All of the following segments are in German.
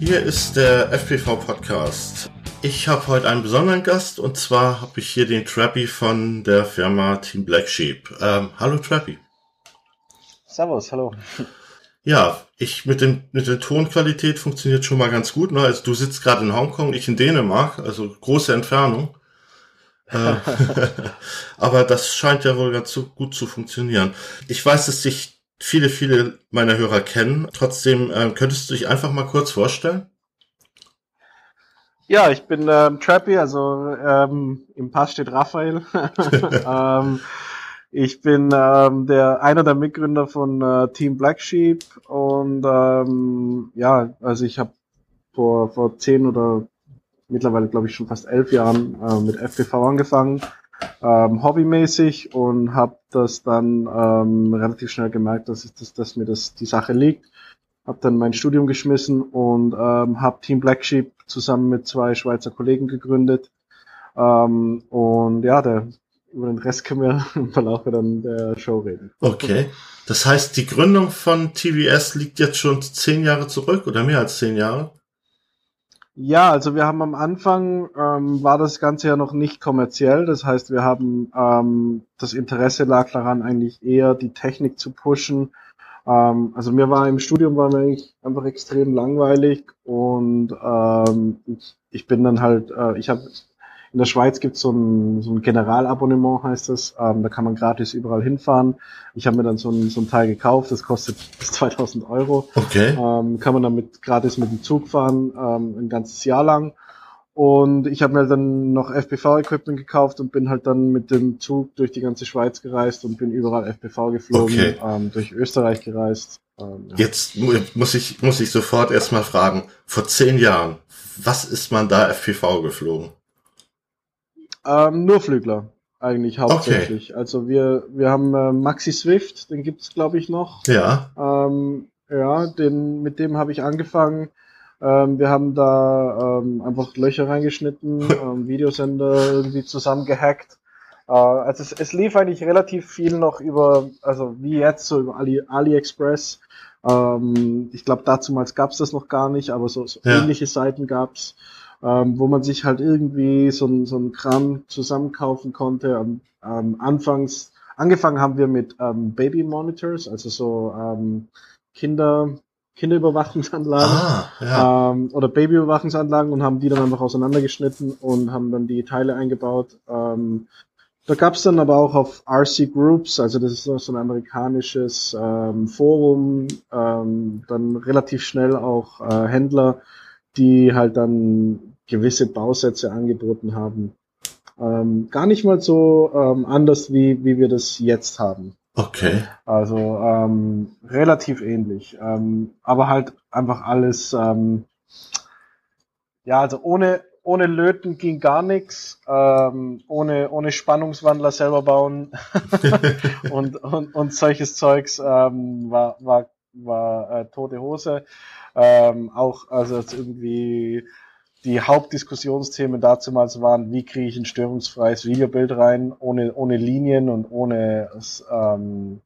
Hier ist der FPV Podcast. Ich habe heute einen besonderen Gast und zwar habe ich hier den Trappy von der Firma Team Black Sheep. Ähm, hallo Trappy. Servus, hallo. Ja, ich mit dem mit der Tonqualität funktioniert schon mal ganz gut. Ne? Also du sitzt gerade in Hongkong, ich in Dänemark, also große Entfernung. Äh, aber das scheint ja wohl ganz gut zu funktionieren. Ich weiß, dass dich viele, viele meiner Hörer kennen. Trotzdem äh, könntest du dich einfach mal kurz vorstellen? Ja, ich bin ähm, Trappy, also ähm, im Pass steht Raphael. ähm, ich bin ähm, der einer der Mitgründer von äh, Team Black Sheep und ähm, ja, also ich habe vor vor zehn oder mittlerweile glaube ich schon fast elf Jahren äh, mit FPV angefangen, ähm, hobbymäßig und habe das dann ähm, relativ schnell gemerkt, dass, ich, dass, dass mir das die Sache liegt. Habe dann mein Studium geschmissen und ähm, habe Team Black Sheep zusammen mit zwei Schweizer Kollegen gegründet. Ähm, und ja, der, über den Rest können wir im Verlauf dann der Show reden. Okay. Das heißt, die Gründung von TVS liegt jetzt schon zehn Jahre zurück oder mehr als zehn Jahre? Ja, also wir haben am Anfang ähm, war das Ganze ja noch nicht kommerziell. Das heißt, wir haben ähm, das Interesse lag daran, eigentlich eher die Technik zu pushen. Ähm, also mir war im Studium war mir eigentlich einfach extrem langweilig und ähm, ich, ich bin dann halt, äh, ich habe in der Schweiz gibt so ein, so ein Generalabonnement, heißt das. Ähm, da kann man gratis überall hinfahren. Ich habe mir dann so ein, so ein Teil gekauft, das kostet bis 2000 Euro. Okay. Ähm, kann man damit gratis mit dem Zug fahren, ähm, ein ganzes Jahr lang. Und ich habe mir dann noch FPV-Equipment gekauft und bin halt dann mit dem Zug durch die ganze Schweiz gereist und bin überall FPV geflogen, okay. ähm, durch Österreich gereist. Ähm, ja. Jetzt muss ich, muss ich sofort erstmal fragen, vor zehn Jahren, was ist man da FPV geflogen? Ähm, nur Flügler eigentlich hauptsächlich. Okay. Also wir wir haben äh, Maxi Swift, den gibt's glaube ich noch. Ja. Ähm, ja, den mit dem habe ich angefangen. Ähm, wir haben da ähm, einfach Löcher reingeschnitten, ähm, Videosender irgendwie zusammengehackt. Äh, also es, es lief eigentlich relativ viel noch über, also wie jetzt so über Ali, AliExpress. Ähm, ich glaube, damals gab's das noch gar nicht, aber so, so ja. ähnliche Seiten gab's ähm, wo man sich halt irgendwie so, so ein Kram zusammenkaufen konnte. Ähm, ähm, anfangs, angefangen haben wir mit ähm, Baby Monitors, also so ähm, Kinder, Kinderüberwachungsanlagen ah, ja. ähm, oder Babyüberwachungsanlagen und haben die dann einfach auseinandergeschnitten und haben dann die Teile eingebaut. Ähm, da gab's dann aber auch auf RC Groups, also das ist so ein amerikanisches ähm, Forum, ähm, dann relativ schnell auch äh, Händler, die halt dann gewisse Bausätze angeboten haben. Ähm, gar nicht mal so ähm, anders, wie, wie wir das jetzt haben. Okay. Also ähm, relativ ähnlich. Ähm, aber halt einfach alles, ähm, ja, also ohne, ohne Löten ging gar nichts, ähm, ohne, ohne Spannungswandler selber bauen und, und, und solches Zeugs ähm, war, war, war äh, tote Hose. Ähm, auch also irgendwie die Hauptdiskussionsthemen damals waren, wie kriege ich ein störungsfreies Videobild rein, ohne, ohne Linien und ohne, ähm,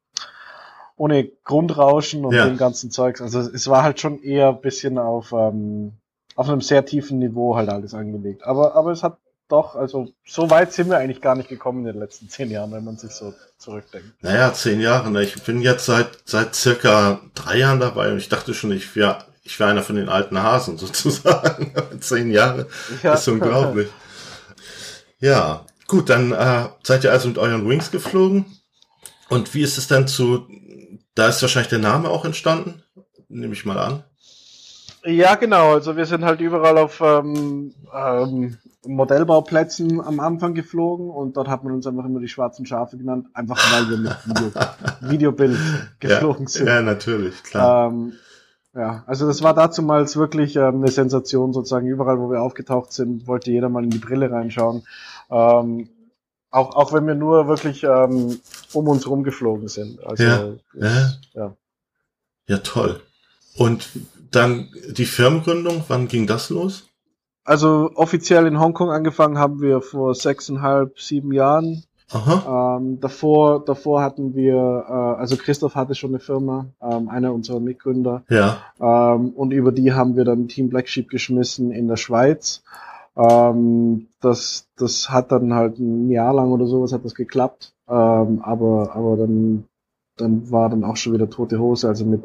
ohne Grundrauschen und ja. dem ganzen Zeugs. Also es war halt schon eher ein bisschen auf, ähm, auf einem sehr tiefen Niveau halt alles angelegt. Aber, aber es hat doch, also so weit sind wir eigentlich gar nicht gekommen in den letzten zehn Jahren, wenn man sich so zurückdenkt. Naja, zehn Jahre. Ne? Ich bin jetzt seit, seit circa drei Jahren dabei und ich dachte schon, ich wäre ich war einer von den alten Hasen sozusagen. Zehn Jahre ja. ist unglaublich. Ja, gut, dann äh, seid ihr also mit euren Wings geflogen. Und wie ist es denn zu, da ist wahrscheinlich der Name auch entstanden, nehme ich mal an. Ja, genau. Also wir sind halt überall auf ähm, ähm, Modellbauplätzen am Anfang geflogen und dort hat man uns einfach immer die schwarzen Schafe genannt, einfach weil wir mit Video, Videobild geflogen ja, sind. Ja, natürlich, klar. Ähm, ja, also das war dazumals wirklich ähm, eine Sensation sozusagen. Überall, wo wir aufgetaucht sind, wollte jeder mal in die Brille reinschauen. Ähm, auch, auch wenn wir nur wirklich ähm, um uns rumgeflogen sind. Also, ja, ja. ja. Ja, toll. Und dann die Firmengründung, wann ging das los? Also offiziell in Hongkong angefangen haben wir vor sechseinhalb, sieben Jahren. Ähm, davor, davor hatten wir, äh, also Christoph hatte schon eine Firma, ähm, einer unserer Mitgründer. Ja. Ähm, und über die haben wir dann Team Black Sheep geschmissen in der Schweiz. Ähm, das, das hat dann halt ein Jahr lang oder sowas hat das geklappt. Ähm, aber, aber dann, dann war dann auch schon wieder tote Hose. Also mit,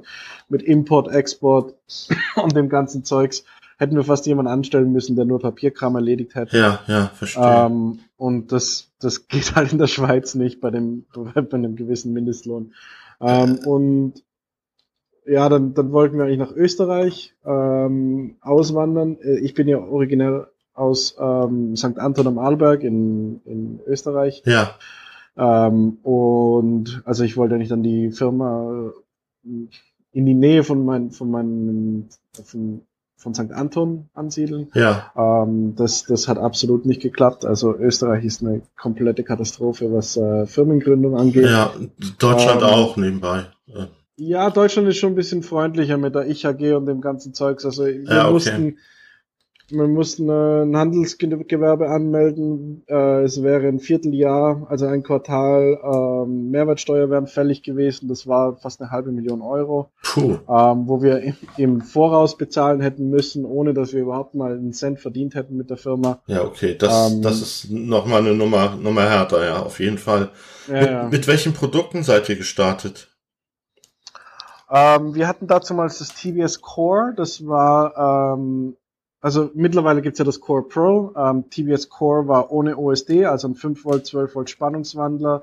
mit Import, Export und dem ganzen Zeugs hätten wir fast jemanden anstellen müssen, der nur Papierkram erledigt hätte. Ja, ja, verstehe. Ähm, und das, das geht halt in der Schweiz nicht bei dem, bei einem gewissen Mindestlohn. Ähm, und ja, dann, dann wollten wir eigentlich nach Österreich ähm, auswandern. Äh, ich bin ja originell aus ähm, St. Anton am Arlberg in, in Österreich. Ja. Ähm, und also ich wollte eigentlich dann die Firma in die Nähe von mein, von meinem von, von St. Anton ansiedeln. Ja. Ähm, das, das hat absolut nicht geklappt. Also Österreich ist eine komplette Katastrophe, was äh, Firmengründung angeht. Ja, Deutschland ähm, auch nebenbei. Ja. ja, Deutschland ist schon ein bisschen freundlicher mit der Ich-AG und dem ganzen Zeugs. Also wir ja, okay. mussten wir mussten äh, ein Handelsgewerbe anmelden. Äh, es wäre ein Vierteljahr, also ein Quartal ähm, Mehrwertsteuer wären fällig gewesen. Das war fast eine halbe Million Euro, Puh. Ähm, wo wir im Voraus bezahlen hätten müssen, ohne dass wir überhaupt mal einen Cent verdient hätten mit der Firma. Ja, okay, das, ähm, das ist nochmal eine Nummer, Nummer härter, ja, auf jeden Fall. Ja, mit, ja. mit welchen Produkten seid ihr gestartet? Ähm, wir hatten dazu mal das TBS Core, das war ähm, also mittlerweile gibt's ja das Core Pro. Ähm, TBS Core war ohne OSD, also ein 5 Volt, 12 Volt Spannungswandler,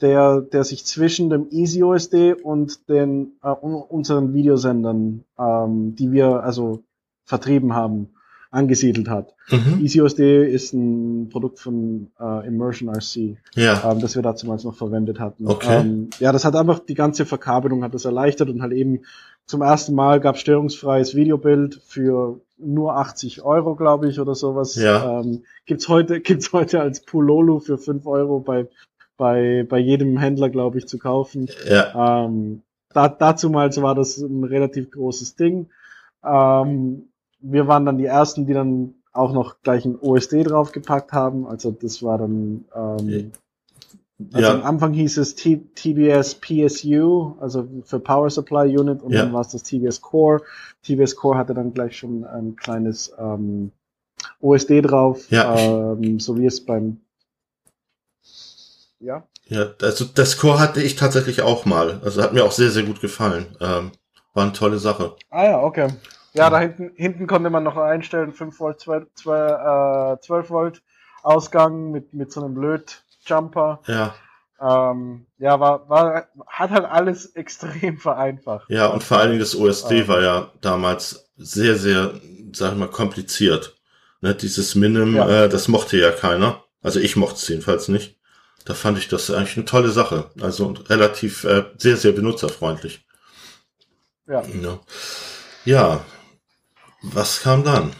der, der sich zwischen dem Easy OSD und den äh, unseren Videosendern, ähm, die wir also vertrieben haben, angesiedelt hat. Mhm. EasyOSD ist ein Produkt von äh, Immersion RC, ja. ähm, das wir damals noch verwendet hatten. Okay. Ähm, ja, das hat einfach die ganze Verkabelung hat das erleichtert und halt eben zum ersten Mal gab störungsfreies Videobild für nur 80 Euro, glaube ich, oder sowas. Ja. Ähm, gibt's heute, gibt's heute als Pulolu für 5 Euro bei, bei, bei jedem Händler, glaube ich, zu kaufen. Ja. Ähm, da, dazu mal war das ein relativ großes Ding. Ähm, wir waren dann die ersten, die dann auch noch gleich ein OSD draufgepackt haben. Also das war dann ähm, also ja. am Anfang hieß es T TBS PSU, also für Power Supply Unit, und ja. dann war es das TBS Core. TBS Core hatte dann gleich schon ein kleines ähm, OSD drauf, ja. ähm, so wie es beim ja. Ja, also das Core hatte ich tatsächlich auch mal. Also hat mir auch sehr, sehr gut gefallen. Ähm, war eine tolle Sache. Ah ja, okay. Ja, da hinten, hinten konnte man noch einstellen, 5 Volt, 2, 2, äh, 12 Volt Ausgang mit, mit so einem Löt-Jumper. Ja. Ähm, ja, war, war, hat halt alles extrem vereinfacht. Ja, und vor allen Dingen das OSD ähm, war ja damals sehr, sehr, sag ich mal, kompliziert. Ne, dieses Minim, ja. äh, das mochte ja keiner. Also ich mochte es jedenfalls nicht. Da fand ich das eigentlich eine tolle Sache. Also relativ, äh, sehr, sehr benutzerfreundlich. Ja. Ja, ja. was kam dann?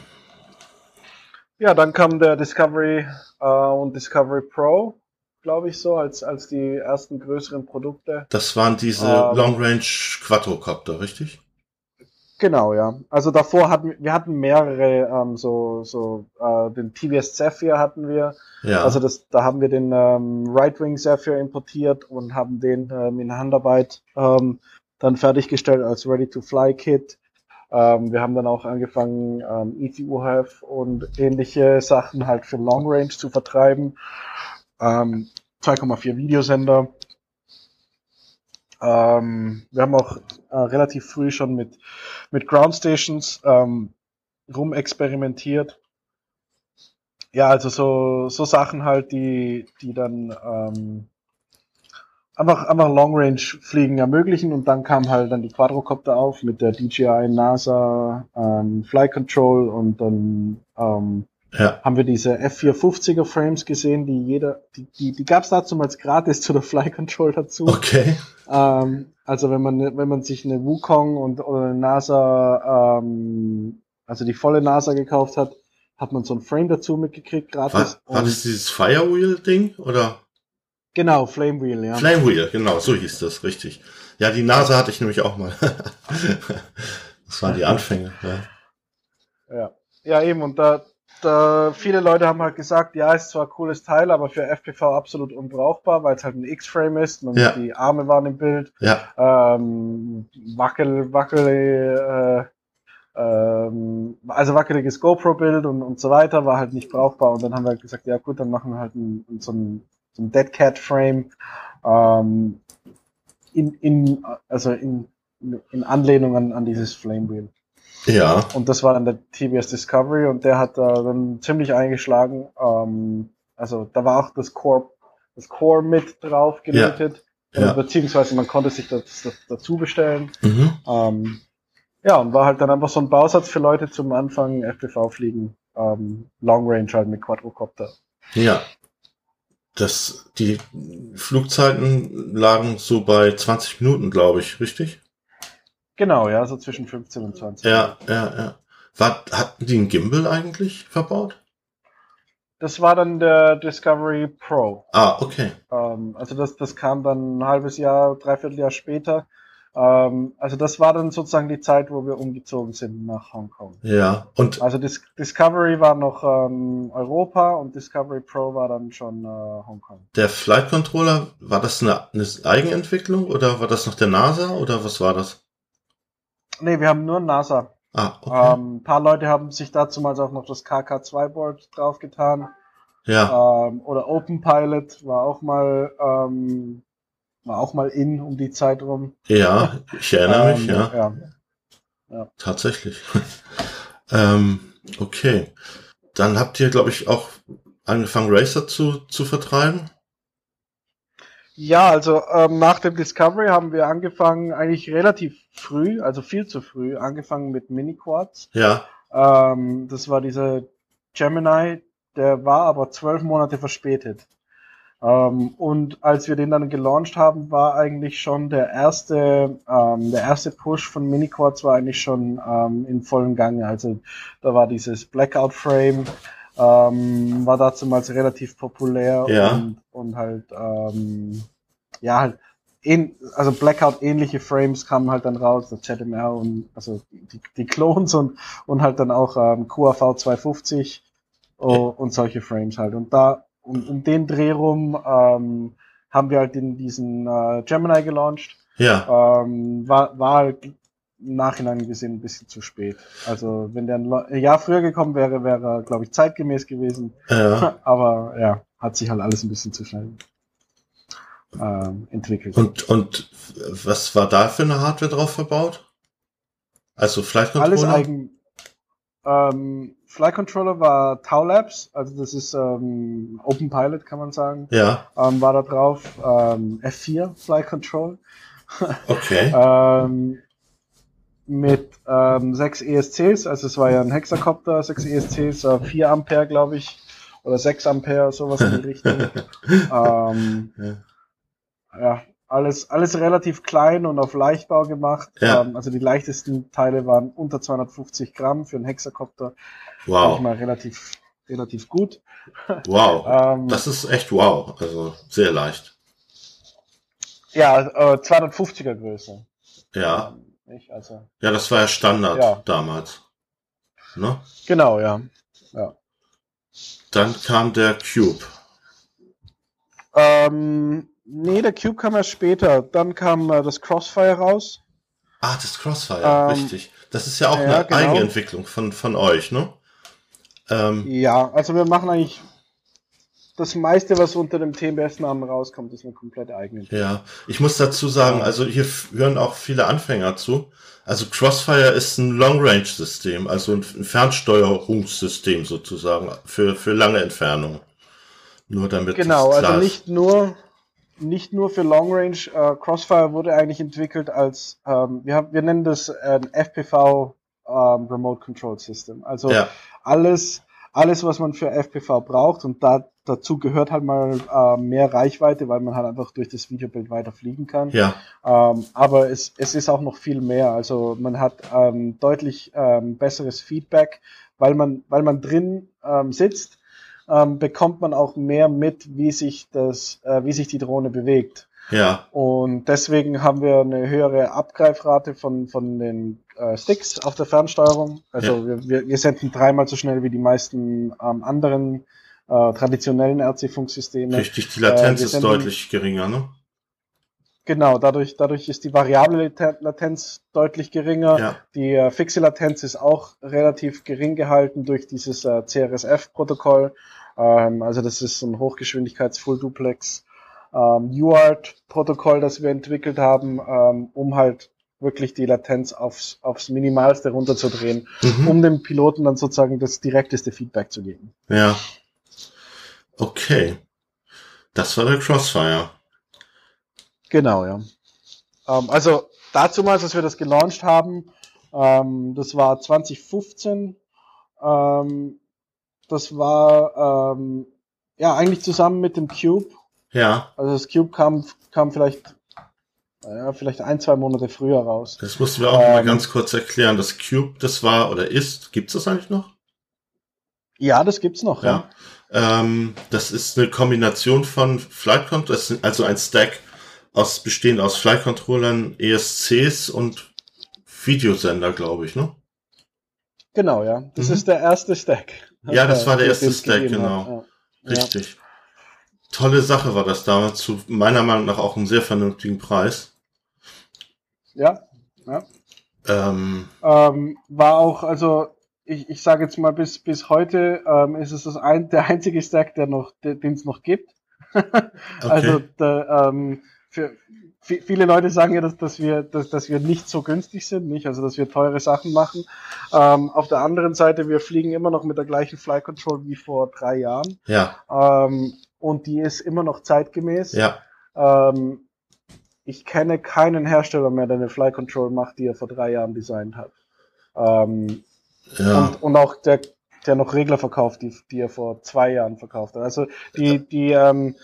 Ja, dann kam der Discovery äh, und Discovery Pro glaube ich, so, als, als die ersten größeren Produkte. Das waren diese ähm, Long Range Quadrocopter, richtig? Genau, ja. Also davor hatten wir hatten mehrere, ähm, so, so äh, den TVS Zephyr hatten wir. Ja. Also das, da haben wir den ähm, Right Wing Zephyr importiert und haben den ähm, in Handarbeit ähm, dann fertiggestellt als Ready to Fly Kit. Ähm, wir haben dann auch angefangen, ähm, ETUHF und ähnliche Sachen halt für Long Range zu vertreiben ähm, 2,4 Videosender. Ähm, wir haben auch äh, relativ früh schon mit, mit Ground Stations ähm, rumexperimentiert. Ja, also so, so Sachen halt, die, die dann ähm, einfach, einfach Long Range Fliegen ermöglichen und dann kam halt dann die Quadrocopter auf mit der DJI NASA ähm, Fly Control und dann ähm, ja. haben wir diese F450er Frames gesehen, die jeder, die, die, die gab es dazu mal gratis zu der Fly Control dazu. Okay. Ähm, also wenn man wenn man sich eine Wukong und oder eine NASA, ähm, also die volle NASA gekauft hat, hat man so ein Frame dazu mitgekriegt gratis. War, war das dieses Firewheel Ding oder? Genau, Flame Wheel, ja. Flame Wheel, genau, so hieß das, richtig. Ja, die NASA hatte ich nämlich auch mal. das waren die Anfänge, ja. Ja, ja eben, und da, da, viele Leute haben halt gesagt, ja, ist zwar ein cooles Teil, aber für FPV absolut unbrauchbar, weil es halt ein X-Frame ist, man ja. die Arme waren im Bild, ja. ähm, wackel, wackel, äh, ähm, also wackeliges GoPro-Bild und, und so weiter, war halt nicht brauchbar und dann haben wir halt gesagt, ja gut, dann machen wir halt ein, so ein, so ein Dead Cat Frame, ähm, in, in, also in, in Anlehnung an, an dieses Flame Wheel. Ja. Und das war dann der TBS Discovery und der hat da dann ziemlich eingeschlagen. Ähm, also da war auch das Core, das Core mit drauf gelötet. Ja. ja. Beziehungsweise man konnte sich das, das dazu bestellen. Mhm. Ähm, ja, und war halt dann einfach so ein Bausatz für Leute zum Anfang FPV fliegen. Ähm, Long Range halt mit Quadrocopter. Ja. Das, die Flugzeiten lagen so bei 20 Minuten, glaube ich, richtig? Genau, ja, so zwischen 15 und 20. Ja, ja, ja. War, hatten die einen Gimbal eigentlich verbaut? Das war dann der Discovery Pro. Ah, okay. Ähm, also das, das kam dann ein halbes Jahr, dreiviertel Jahr später. Ähm, also das war dann sozusagen die Zeit, wo wir umgezogen sind nach Hongkong. Ja, und. Also Dis Discovery war noch ähm, Europa und Discovery Pro war dann schon äh, Hongkong. Der Flight Controller, war das eine, eine Eigenentwicklung oder war das noch der NASA oder was war das? Nee, wir haben nur NASA. Ah, okay. Ähm, ein paar Leute haben sich dazu mal auch noch das KK2-Board draufgetan. Ja. Ähm, oder Open Pilot war auch mal ähm, war auch mal in um die Zeit rum. Ja, ich erinnere mich, ähm, ja. ja. ja. Tatsächlich. ähm, okay. Dann habt ihr, glaube ich, auch angefangen, Racer zu, zu vertreiben. Ja, also ähm, nach dem Discovery haben wir angefangen, eigentlich relativ früh, also viel zu früh, angefangen mit Mini-Quads. Ja. Ähm, das war dieser Gemini, der war aber zwölf Monate verspätet. Ähm, und als wir den dann gelauncht haben, war eigentlich schon der erste, ähm, der erste Push von Mini-Quads war eigentlich schon ähm, in vollem Gange. Also da war dieses Blackout-Frame, ähm, war damals relativ populär ja. und, und halt, ähm, ja, halt, in, also Blackout-ähnliche Frames kamen halt dann raus, der ZMR und also die, die Clones und, und halt dann auch ähm, QAV 250 oh, und solche Frames halt. Und da, um, um den Dreh rum, ähm, haben wir halt in diesen äh, Gemini gelauncht. Ja. Ähm, war, war halt im Nachhinein gesehen ein bisschen zu spät. Also wenn der ein Jahr früher gekommen wäre, wäre er, glaube ich, zeitgemäß gewesen. Ja. Aber ja, hat sich halt alles ein bisschen zu schnell ähm, entwickelt. Und, und was war da für eine Hardware drauf verbaut? Also Flight Controller? Alles eigen. Ähm, Flight Controller war Tau Labs, also das ist ähm, Open Pilot, kann man sagen. Ja. Ähm, war da drauf. Ähm, F4 Flight Control. Okay. ähm, mit ähm, 6 ESCs, also es war ja ein Hexacopter, 6 ESCs, äh, 4 Ampere, glaube ich, oder 6 Ampere, sowas in die Richtung. ähm, Ja. ja, alles, alles relativ klein und auf Leichtbau gemacht. Ja. Ähm, also die leichtesten Teile waren unter 250 Gramm für einen Hexacopter. Wow. Mal relativ, relativ gut. Wow. Ähm, Das ist echt wow. Also sehr leicht. ja, äh, 250er Größe. Ja. Ähm, Nicht? Also, Ja, das war ja Standard Ja. damals. Ne? genau, ja. Dann kam der Cube. Ähm, nee, der Cube kam erst später. Dann kam äh, das Crossfire raus. Ah, das Crossfire, Ähm, richtig. Das ist ja auch ja, eine genau. Eigenentwicklung von, von euch, ne? Ähm, Ja, also wir machen eigentlich das meiste, was unter dem TMS-Namen rauskommt, ist eine komplett eigene. ja, ich muss dazu sagen, also hier hören auch viele Anfänger zu. Also Crossfire ist ein Long-Range-System, also ein Fernsteuerungssystem sozusagen für, für lange Entfernungen. Nur damit Genau, also nicht nur nicht nur für Long Range. Äh, Crossfire wurde eigentlich entwickelt als ähm, wir haben, wir nennen das äh, ein FPV ähm, Remote Control System. Also Ja, alles alles, was man für FPV braucht und da dazu gehört halt mal äh, mehr Reichweite, weil man halt einfach durch das Videobild weiter fliegen kann. ja, Ähm, aber es, es ist auch noch viel mehr. Also man hat ähm, deutlich ähm, besseres Feedback, weil man, weil man drin ähm, sitzt, ähm, bekommt man auch mehr mit, wie sich das, äh, wie sich die Drohne bewegt. ja, Und deswegen haben wir eine höhere Abgreifrate von, von den äh, Sticks auf der Fernsteuerung. Also ja. wir, wir senden dreimal so schnell wie die meisten ähm, anderen äh, traditionellen RC-Funksysteme. Richtig, die Latenz äh, ist deutlich geringer, ne? Genau, dadurch, dadurch ist die variable Latenz deutlich geringer. Ja. Die äh, fixe Latenz ist auch relativ gering gehalten durch dieses äh, CRSF-Protokoll. Ähm, also das ist ein Hochgeschwindigkeits-Full-Duplex ähm, UART-Protokoll, das wir entwickelt haben, ähm, um halt wirklich die Latenz aufs, aufs Minimalste runterzudrehen, mhm. um dem Piloten dann sozusagen das direkteste Feedback zu geben. Ja. Okay. Das war der Crossfire. Genau, ja. Ähm, also dazu mal, als wir das gelauncht haben, ähm, das war 2015. Ähm, das war ähm, ja eigentlich zusammen mit dem Cube. Ja. Also das Cube kam, kam vielleicht, ja, vielleicht ein, zwei Monate früher raus. Das mussten wir auch ähm, mal ganz kurz erklären. Das Cube, das war oder ist, gibt's das eigentlich noch? Ja, das gibt's noch, ja. ja. Ähm, das ist eine Kombination von Flight Control, also ein Stack aus, bestehend aus Flight Controllern, ESCs und Videosender, glaube ich, ne? Genau, ja. Das mhm. ist der erste Stack. Ja, das war der erste Stack, genau. Ja. Richtig. Tolle Sache war das damals, zu meiner Meinung nach auch einen sehr vernünftigen Preis. Ja, ja. Ähm, ähm, war auch, also ich, ich sage jetzt mal, bis, bis heute ähm, ist es das ein, der einzige Stack, der noch, den es noch gibt. okay. Also der, ähm, für, viele Leute sagen ja, dass, dass, wir, dass, dass wir nicht so günstig sind, nicht? Also dass wir teure Sachen machen. Ähm, auf der anderen Seite, wir fliegen immer noch mit der gleichen Fly Control wie vor drei Jahren. Ja. Ähm, und die ist immer noch zeitgemäß. Ja. Ähm, ich kenne keinen Hersteller mehr, der eine Fly Control macht, die er vor drei Jahren designt hat. Ähm, ja. und, und auch der, der noch Regler verkauft, die, die er vor zwei Jahren verkauft hat. Also die, die, ähm,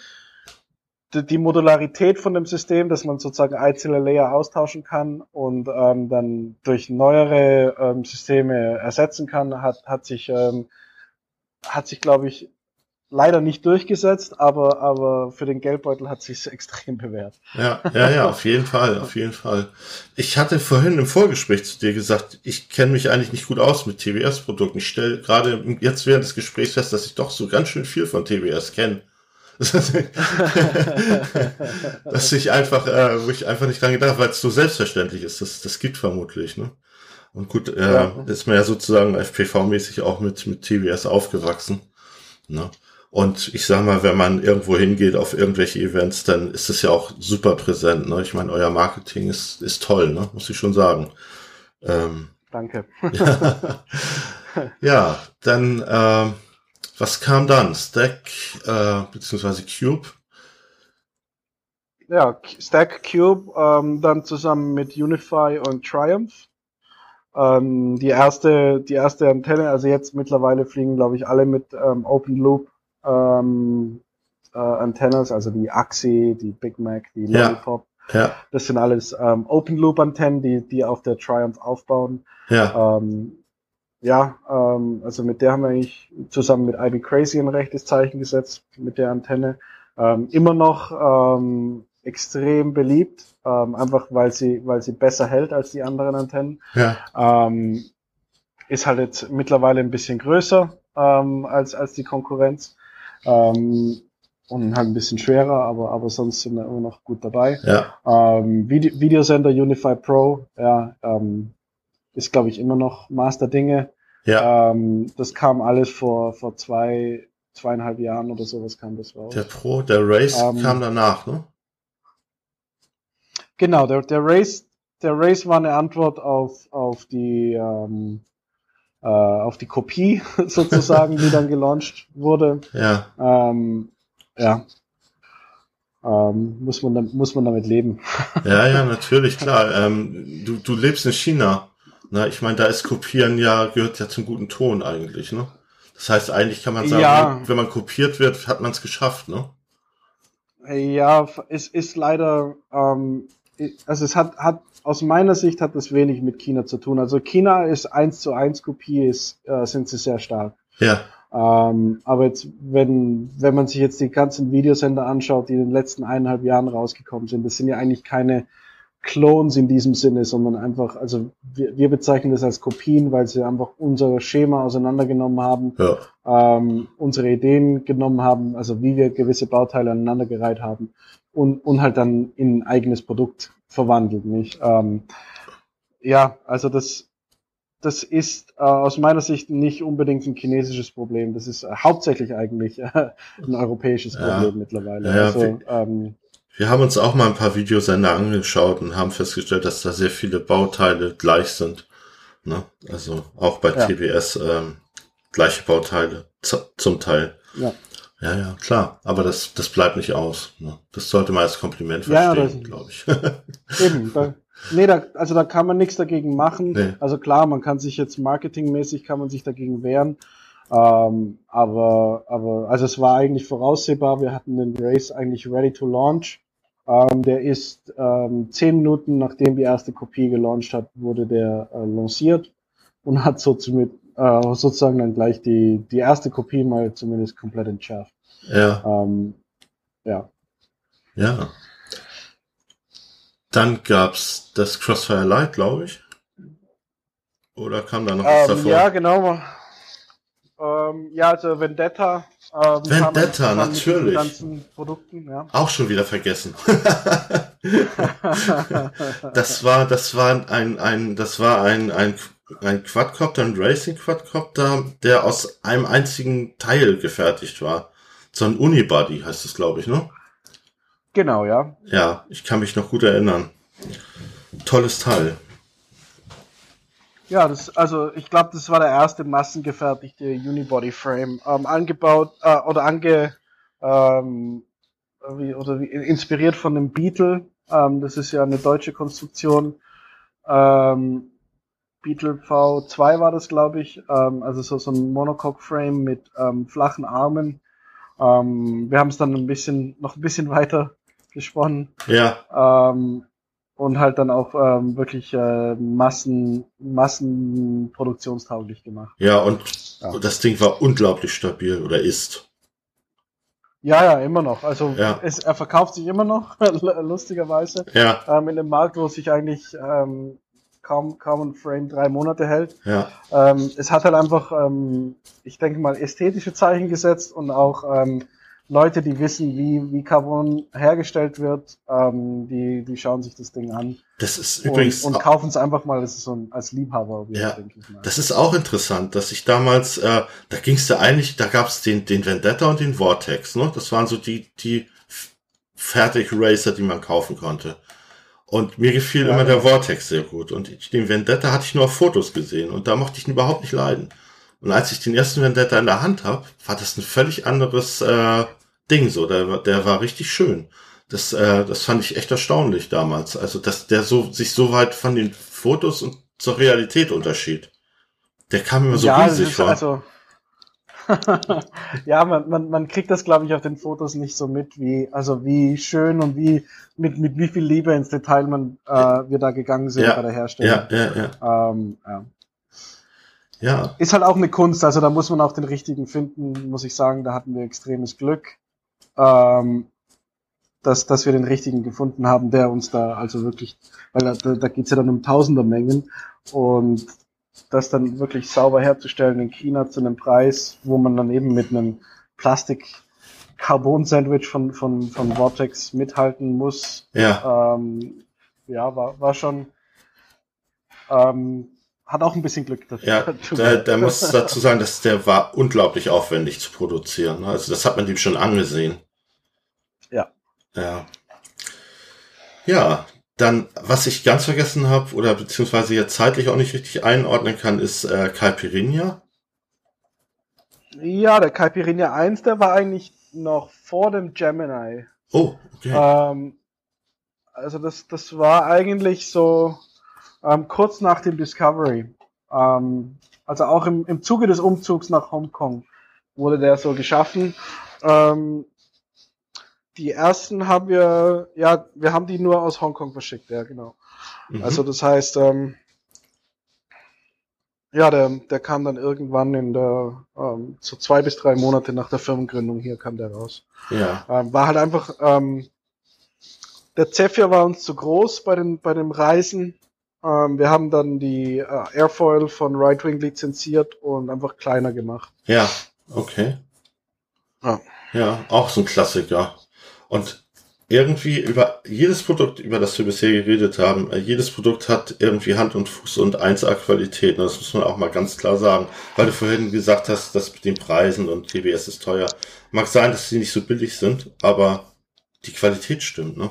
die Modularität von dem System, dass man sozusagen einzelne Layer austauschen kann und ähm, dann durch neuere ähm, Systeme ersetzen kann, hat, hat sich, ähm, hat sich, glaube ich, leider nicht durchgesetzt, aber, aber für den Geldbeutel hat sich extrem bewährt. Ja, ja, ja, auf jeden Fall, auf jeden Fall. Ich hatte vorhin im Vorgespräch zu dir gesagt, ich kenne mich eigentlich nicht gut aus mit TWS-Produkten. Ich stelle gerade jetzt während des Gesprächs fest, dass ich doch so ganz schön viel von TWS kenne. dass ich einfach, äh, wo ich einfach nicht dran gedacht habe, weil es so selbstverständlich ist. Das, das gibt vermutlich, ne? Und gut, äh, ja. ist man ja sozusagen FPV-mäßig auch mit, mit TWS aufgewachsen. Ne? Und ich sag mal, wenn man irgendwo hingeht auf irgendwelche Events, dann ist es ja auch super präsent. Ne? Ich meine, euer Marketing ist, ist toll, ne? muss ich schon sagen. Ähm, Danke. ja. ja, dann ähm, was kam dann? Stack äh, beziehungsweise Cube? Ja, Stack Cube, ähm, dann zusammen mit Unify und Triumph. Ähm, die erste, die erste Antenne, also jetzt mittlerweile fliegen, glaube ich, alle mit ähm, Open Loop ähm, äh, Antennas, also die Axi, die Big Mac, die Lollipop. Ja. ja. Das sind alles ähm, Open Loop Antennen, die, die auf der Triumph aufbauen. Ja. Ähm, ja, ähm, also mit der haben wir eigentlich zusammen mit IB Crazy ein rechtes Zeichen gesetzt, mit der Antenne. Ähm, immer noch ähm, extrem beliebt, ähm, einfach weil sie, weil sie besser hält als die anderen Antennen. Ja. Ähm, ist halt jetzt mittlerweile ein bisschen größer ähm, als, als die Konkurrenz. Ähm, und halt ein bisschen schwerer, aber, aber sonst sind wir immer noch gut dabei. Ja. Ähm, Video, Videosender Unify Pro, ja, ähm, ist, glaube ich, immer noch Master Dinge. Ja. Ähm, das kam alles vor, vor zwei, zweieinhalb Jahren oder sowas kam das raus. Der Pro, der Race ähm, kam danach, ne? Genau, der, der Race, der Race war eine Antwort auf, auf die, ähm, äh, auf die Kopie sozusagen, die dann gelauncht wurde. Ja. Ähm, ja. Ähm, muss man, muss man damit leben. ja, ja, natürlich, klar. Ähm, du, du lebst in China. Na, ich meine, da ist Kopieren ja, gehört ja zum guten Ton eigentlich, ne? Das heißt, eigentlich kann man sagen, ja. wenn man kopiert wird, hat man es geschafft, ne? Ja, es ist leider, ähm, also es hat, hat, aus meiner Sicht hat das wenig mit China zu tun. Also China ist eins zu eins Kopie, ist, äh, sind sie sehr stark. Ja. Ähm, aber jetzt, wenn, wenn man sich jetzt die ganzen Videosender anschaut, die in den letzten eineinhalb Jahren rausgekommen sind, das sind ja eigentlich keine Clones in diesem Sinne, sondern einfach, also wir, wir bezeichnen das als Kopien, weil sie einfach unser Schema auseinandergenommen haben, ja. Ähm, unsere Ideen genommen haben, also wie wir gewisse Bauteile aneinandergereiht haben und, und halt dann in ein eigenes Produkt verwandelt, nicht? Ähm, ja, also das, das ist äh, aus meiner Sicht nicht unbedingt ein chinesisches Problem. Das ist äh, hauptsächlich eigentlich äh, ein europäisches Problem ja. mittlerweile. Ja, also, wir, ähm, wir haben uns auch mal ein paar Videosender angeschaut und haben festgestellt, dass da sehr viele Bauteile gleich sind. Ne? Also auch bei ja. TBS ähm, gleiche Bauteile zum Teil. Ja. Ja, ja, klar. Aber das, das bleibt nicht aus. Ne? Das sollte man als Kompliment verstehen, ja, glaube ich. Eben, da, Nee, da, also da kann man nichts dagegen machen. Nee. Also klar, man kann sich jetzt marketingmäßig kann man sich dagegen wehren. Ähm, aber, aber, also es war eigentlich voraussehbar. Wir hatten den Race eigentlich ready to launch. Ähm, der ist ähm, zehn Minuten nachdem die erste Kopie gelauncht hat, wurde der äh, lanciert und hat so mit, äh, sozusagen dann gleich die, die erste Kopie mal zumindest komplett entschärft. Ja. Ähm, ja. Ja. Dann gab's das Crossfire Light, glaube ich. Oder kam da noch was ähm, davor? Ja, genau. Ähm, ja, also Vendetta. Ähm, Vendetta, natürlich. ganzen Produkten, ja. Auch schon wieder vergessen. das war, das war ein, ein, das war ein, ein, ein Quadcopter, ein Racing Quadcopter, der aus einem einzigen Teil gefertigt war. So ein Unibody heißt es, glaube ich, ne? Genau, ja. Ja, ich kann mich noch gut erinnern. Tolles Teil. Ja, das, also ich glaube, das war der erste massengefertigte Unibody Frame, ähm, angebaut äh, oder ange ähm, wie, oder wie, inspiriert von dem Beetle. Ähm, das ist ja eine deutsche Konstruktion. Ähm, Beetle V2 war das, glaube ich. Ähm, also so, so ein Monocoque Frame mit ähm, flachen Armen. Ähm, wir haben es dann ein bisschen noch ein bisschen weiter gesponnen. Ja. Ähm, und halt dann auch ähm, wirklich äh, Massen, Massenproduktionstauglich gemacht. Ja, und ja. das Ding war unglaublich stabil oder ist. Ja, ja, immer noch. Also ja. es, er verkauft sich immer noch, lustigerweise. Ja. Ähm, in dem Markt, wo sich eigentlich ähm, kaum, kaum ein Frame drei Monate hält. Ja. Ähm, es hat halt einfach, ähm, ich denke mal, ästhetische Zeichen gesetzt und auch ähm, Leute, die wissen, wie, wie Carbon hergestellt wird, ähm, die, die schauen sich das Ding an. Das ist übrigens. Und, und kaufen es einfach mal, das ist so ein, als Liebhaber. Ja, denke ich mal. das ist auch interessant, dass ich damals, äh, da ging es ja eigentlich, da gab es den, den Vendetta und den Vortex, ne? Das waren so die, die Fertig-Racer, die man kaufen konnte. Und mir gefiel ja, immer der Vortex sehr gut. Und ich, den Vendetta hatte ich nur auf Fotos gesehen und da mochte ich ihn überhaupt nicht leiden. Und als ich den ersten Vendetta in der Hand habe, war das ein völlig anderes äh, Ding so. Der, der war richtig schön. Das, äh, das fand ich echt erstaunlich damals. Also, dass der so sich so weit von den Fotos und zur Realität unterschied. Der kam immer so ja, riesig vor. Also ja, man, man, man kriegt das, glaube ich, auf den Fotos nicht so mit, wie, also wie schön und wie, mit, mit wie viel Liebe ins Detail man, äh, wir da gegangen sind ja, bei der Herstellung. Ja, ja, ja. Ähm, ja. Ja. Ist halt auch eine Kunst, also da muss man auch den richtigen finden, muss ich sagen, da hatten wir extremes Glück ähm, dass, dass wir den richtigen gefunden haben, der uns da also wirklich, weil da, da geht's ja dann um Tausendermengen und das dann wirklich sauber herzustellen in China zu einem Preis, wo man dann eben mit einem Plastik Carbon Sandwich von, von, von Vortex mithalten muss. Ja. Ähm, ja, war, war schon, ähm, hat auch ein bisschen Glück dafür. Ja, da, da muss dazu sagen, dass der war unglaublich aufwendig zu produzieren. Also das hat man ihm schon angesehen. Ja. Ja. Ja, dann, was ich ganz vergessen habe, oder beziehungsweise jetzt zeitlich auch nicht richtig einordnen kann, ist äh, Caipirinha. Ja, der Caipirinha 1, der war eigentlich noch vor dem Gemini. Oh, okay. Ähm, also das, das war eigentlich so, ähm, kurz nach dem Discovery. Ähm, also auch im, im Zuge des Umzugs nach Hongkong wurde der so geschaffen. Ähm, die ersten haben wir, ja, wir haben die nur aus Hongkong verschickt, ja, genau. Mhm. Also das heißt, ähm, ja, der, der kam dann irgendwann in der, ähm, so zwei bis drei Monate nach der Firmengründung hier kam der raus. Ja. Ähm, war halt einfach, ähm, der Zephyr war uns zu groß bei den, bei dem Reisen. Ähm, wir haben dann die äh, Airfoil von Right Wing lizenziert und einfach kleiner gemacht. Ja, okay. Ja. Ja, auch so ein Klassiker. Und irgendwie über jedes Produkt, über das wir bisher geredet haben, äh, jedes Produkt hat irgendwie Hand und Fuß und 1A-Qualität. Das muss man auch mal ganz klar sagen. Weil du vorhin gesagt hast, dass mit den Preisen und TBS ist teuer. Mag sein, dass sie nicht so billig sind, aber die Qualität stimmt, ne?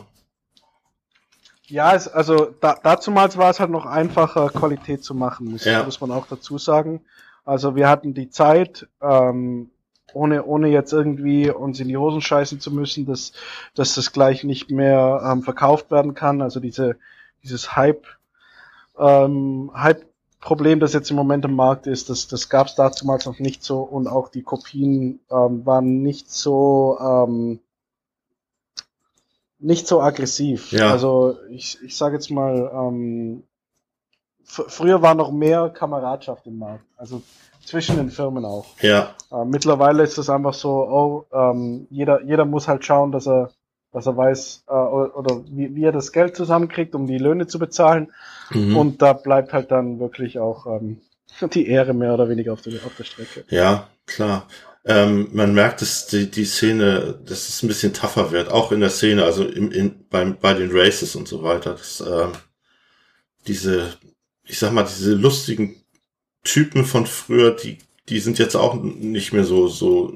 Ja, es, also da, dazumals war es halt noch einfacher, Qualität zu machen, muss, ja. muss man auch dazu sagen. Also wir hatten die Zeit, ähm, ohne, ohne jetzt irgendwie uns in die Hosen scheißen zu müssen, dass, dass das gleich nicht mehr ähm, verkauft werden kann. Also diese, dieses Hype, ähm, Hype-Problem, das jetzt im Moment im Markt ist, das, das gab es damals noch nicht so und auch die Kopien ähm, waren nicht so ähm, nicht so aggressiv. Ja. Also ich, ich sage jetzt mal, ähm, früher war noch mehr Kameradschaft im Markt, also zwischen den Firmen auch. Ja. Äh, mittlerweile ist es einfach so, oh, ähm, jeder, jeder muss halt schauen, dass er, dass er weiß, äh, oder, oder wie, wie er das Geld zusammenkriegt, um die Löhne zu bezahlen. Mhm. Und da bleibt halt dann wirklich auch ähm, die Ehre mehr oder weniger auf der, auf der Strecke. Ja, klar. Ähm, man merkt, dass die, die Szene, dass es ein bisschen tougher wird, auch in der Szene, also im, in, beim, bei den Races und so weiter. Dass, ähm, diese, ich sag mal, diese lustigen Typen von früher, die, die sind jetzt auch nicht mehr so, so,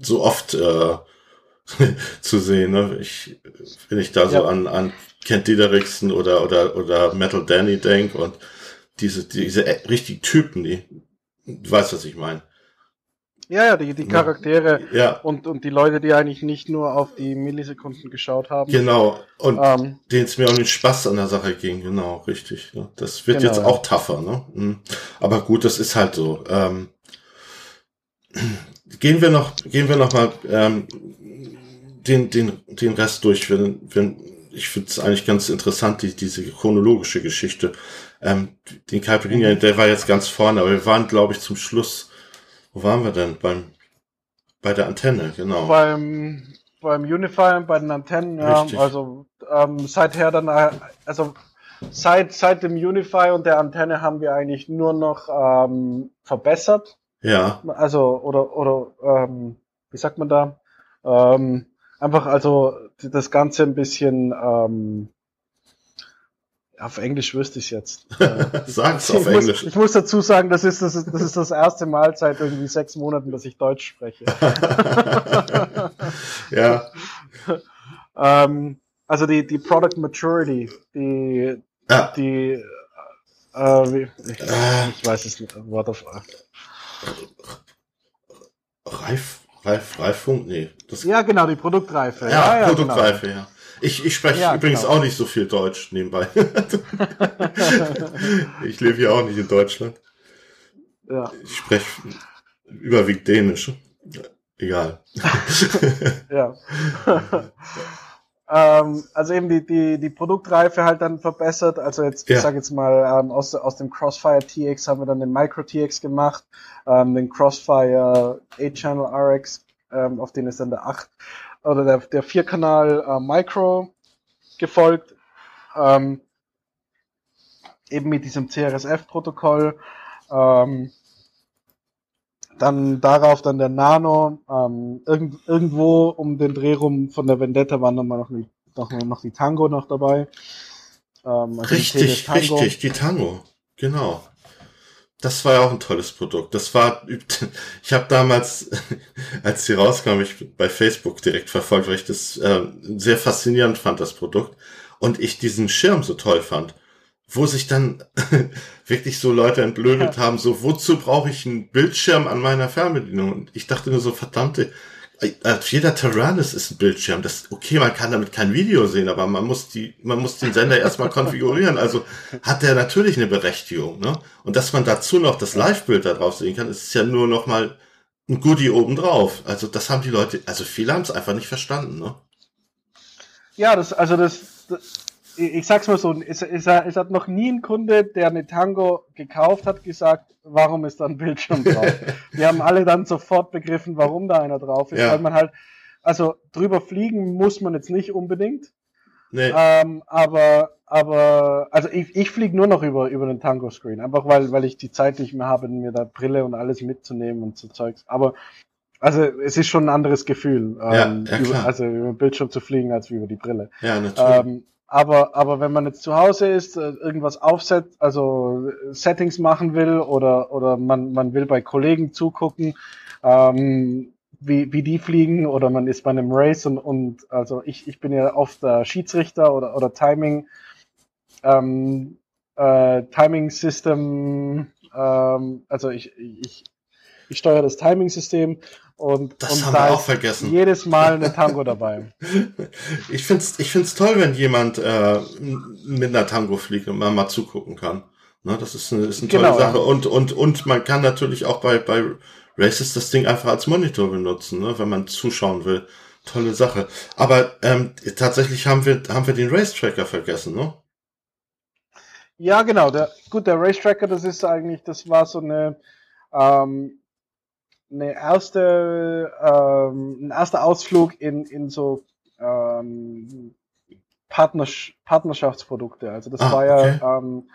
so oft äh, zu sehen. Ne? Ich, wenn ich da ja. so an, an Kent Diederiksen oder, oder, oder Metal Danny denk und diese, diese richtig Typen, die, du weißt, was ich meine. Ja, ja, die, die Charaktere ja. und, und die Leute, die eigentlich nicht nur auf die Millisekunden geschaut haben. Genau, und ähm, denen es mir um den Spaß an der Sache ging, genau, richtig. Ne? Das wird genau. jetzt auch tougher, ne? Mhm. Aber gut, das ist halt so. Ähm, gehen wir noch, gehen wir noch mal ähm, den, den, den Rest durch. Wenn, wenn, ich finde es eigentlich ganz interessant, die, diese chronologische Geschichte. Ähm, den Caipirinha, mhm. der war jetzt ganz vorne, aber wir waren, glaube ich, zum Schluss wo waren wir denn? Beim, bei der Antenne, genau. Beim, beim Unify, bei den Antennen, ja. Richtig. Also ähm, seither dann, äh, also seit, seit dem Unify und der Antenne haben wir eigentlich nur noch ähm, verbessert. Ja. Also, oder, oder, ähm, wie sagt man da? Ähm, einfach also das Ganze ein bisschen ähm, auf Englisch wüsste ich jetzt. Sag's auf ich Englisch. Muss, ich muss dazu sagen, das ist das, ist, das ist das erste Mal seit irgendwie sechs Monaten, dass ich Deutsch spreche. ja. ähm, also die, die Product Maturity, die, ja. die, äh, wie, ich, äh, ich, weiß es nicht, Wort of Reif, Reif, Reifung? Nee. Das, ja, genau, die Produktreife. Ja, ja, ja Produktreife, genau. ja. Ich, ich spreche ja, übrigens genau. auch nicht so viel Deutsch nebenbei. ich lebe hier auch nicht in Deutschland. Ja. Ich spreche überwiegend Dänisch. Egal. ja. ähm, also eben die, die, die Produktreife halt dann verbessert. Also jetzt, ja. ich sag jetzt mal, ähm, aus, aus dem Crossfire TX haben wir dann den Micro TX gemacht, ähm, den Crossfire 8-Channel RX, ähm, auf den ist dann der 8 oder der, der Vierkanal äh, Micro gefolgt. Ähm, eben mit diesem CRSF-Protokoll. Ähm, dann darauf dann der Nano. Ähm, irgend, irgendwo um den Dreh rum von der Vendetta waren nochmal noch, die, noch, noch die Tango noch dabei. Ähm, also richtig, die richtig, die Tango. Genau. Das war ja auch ein tolles Produkt. Das war, ich habe damals, als sie rauskam, ich bei Facebook direkt verfolgt, weil ich das äh, sehr faszinierend fand, das Produkt. Und ich diesen Schirm so toll fand, wo sich dann wirklich so Leute entblödet ja. haben, so, wozu brauche ich einen Bildschirm an meiner Fernbedienung? Und ich dachte nur so, verdammte, jeder Tyrannus ist ein Bildschirm. Das, okay, man kann damit kein Video sehen, aber man muss die, man muss den Sender erstmal konfigurieren. Also hat der natürlich eine Berechtigung, ne? Und dass man dazu noch das Live-Bild da drauf sehen kann, ist ja nur noch mal ein Goodie obendrauf. Also das haben die Leute, also viele haben es einfach nicht verstanden, ne? Ja, das, also das, das ich sag's mal so, es, es, es, hat noch nie ein Kunde, der eine Tango gekauft hat, gesagt, warum ist da ein Bildschirm drauf? Wir haben alle dann sofort begriffen, warum da einer drauf ist, ja. weil man halt, also drüber fliegen muss man jetzt nicht unbedingt. Nee. Ähm, aber, aber, also ich, ich fliege nur noch über, über den Tango-Screen, einfach weil, weil ich die Zeit nicht mehr habe, mir da Brille und alles mitzunehmen und so Zeugs. Aber, also es ist schon ein anderes Gefühl, ja, ähm, ja, über, also über den Bildschirm zu fliegen als wie über die Brille. Ja, natürlich. Ähm, aber, aber wenn man jetzt zu Hause ist, äh, irgendwas aufsetzt, also Settings machen will oder, oder man, man will bei Kollegen zugucken, ähm, wie, wie die fliegen oder man ist bei einem Race und, und also ich, ich bin ja oft äh, Schiedsrichter oder, oder Timing, ähm, äh, Timing System, ähm, also ich, ich, ich steuere das Timing-System und, das und da vergessen. jedes Mal eine Tango dabei. ich find's, ich find's toll, wenn jemand äh, mit einer Tango fliegt und man mal zugucken kann. Ne, das ist eine, ist eine tolle genau, Sache. Ja. Und, und, und man kann natürlich auch bei, bei Races das Ding einfach als Monitor benutzen, ne, wenn man zuschauen will. Tolle Sache. Aber ähm, tatsächlich haben wir, haben wir den Racetracker vergessen, ne? Ja, genau. Der, gut, der Racetracker, das ist eigentlich, das war so eine, ähm, eine erste, ähm, ein erster Ausflug in, in so ähm, Partners Partnerschaftsprodukte. Also das ah, war ja okay. ähm,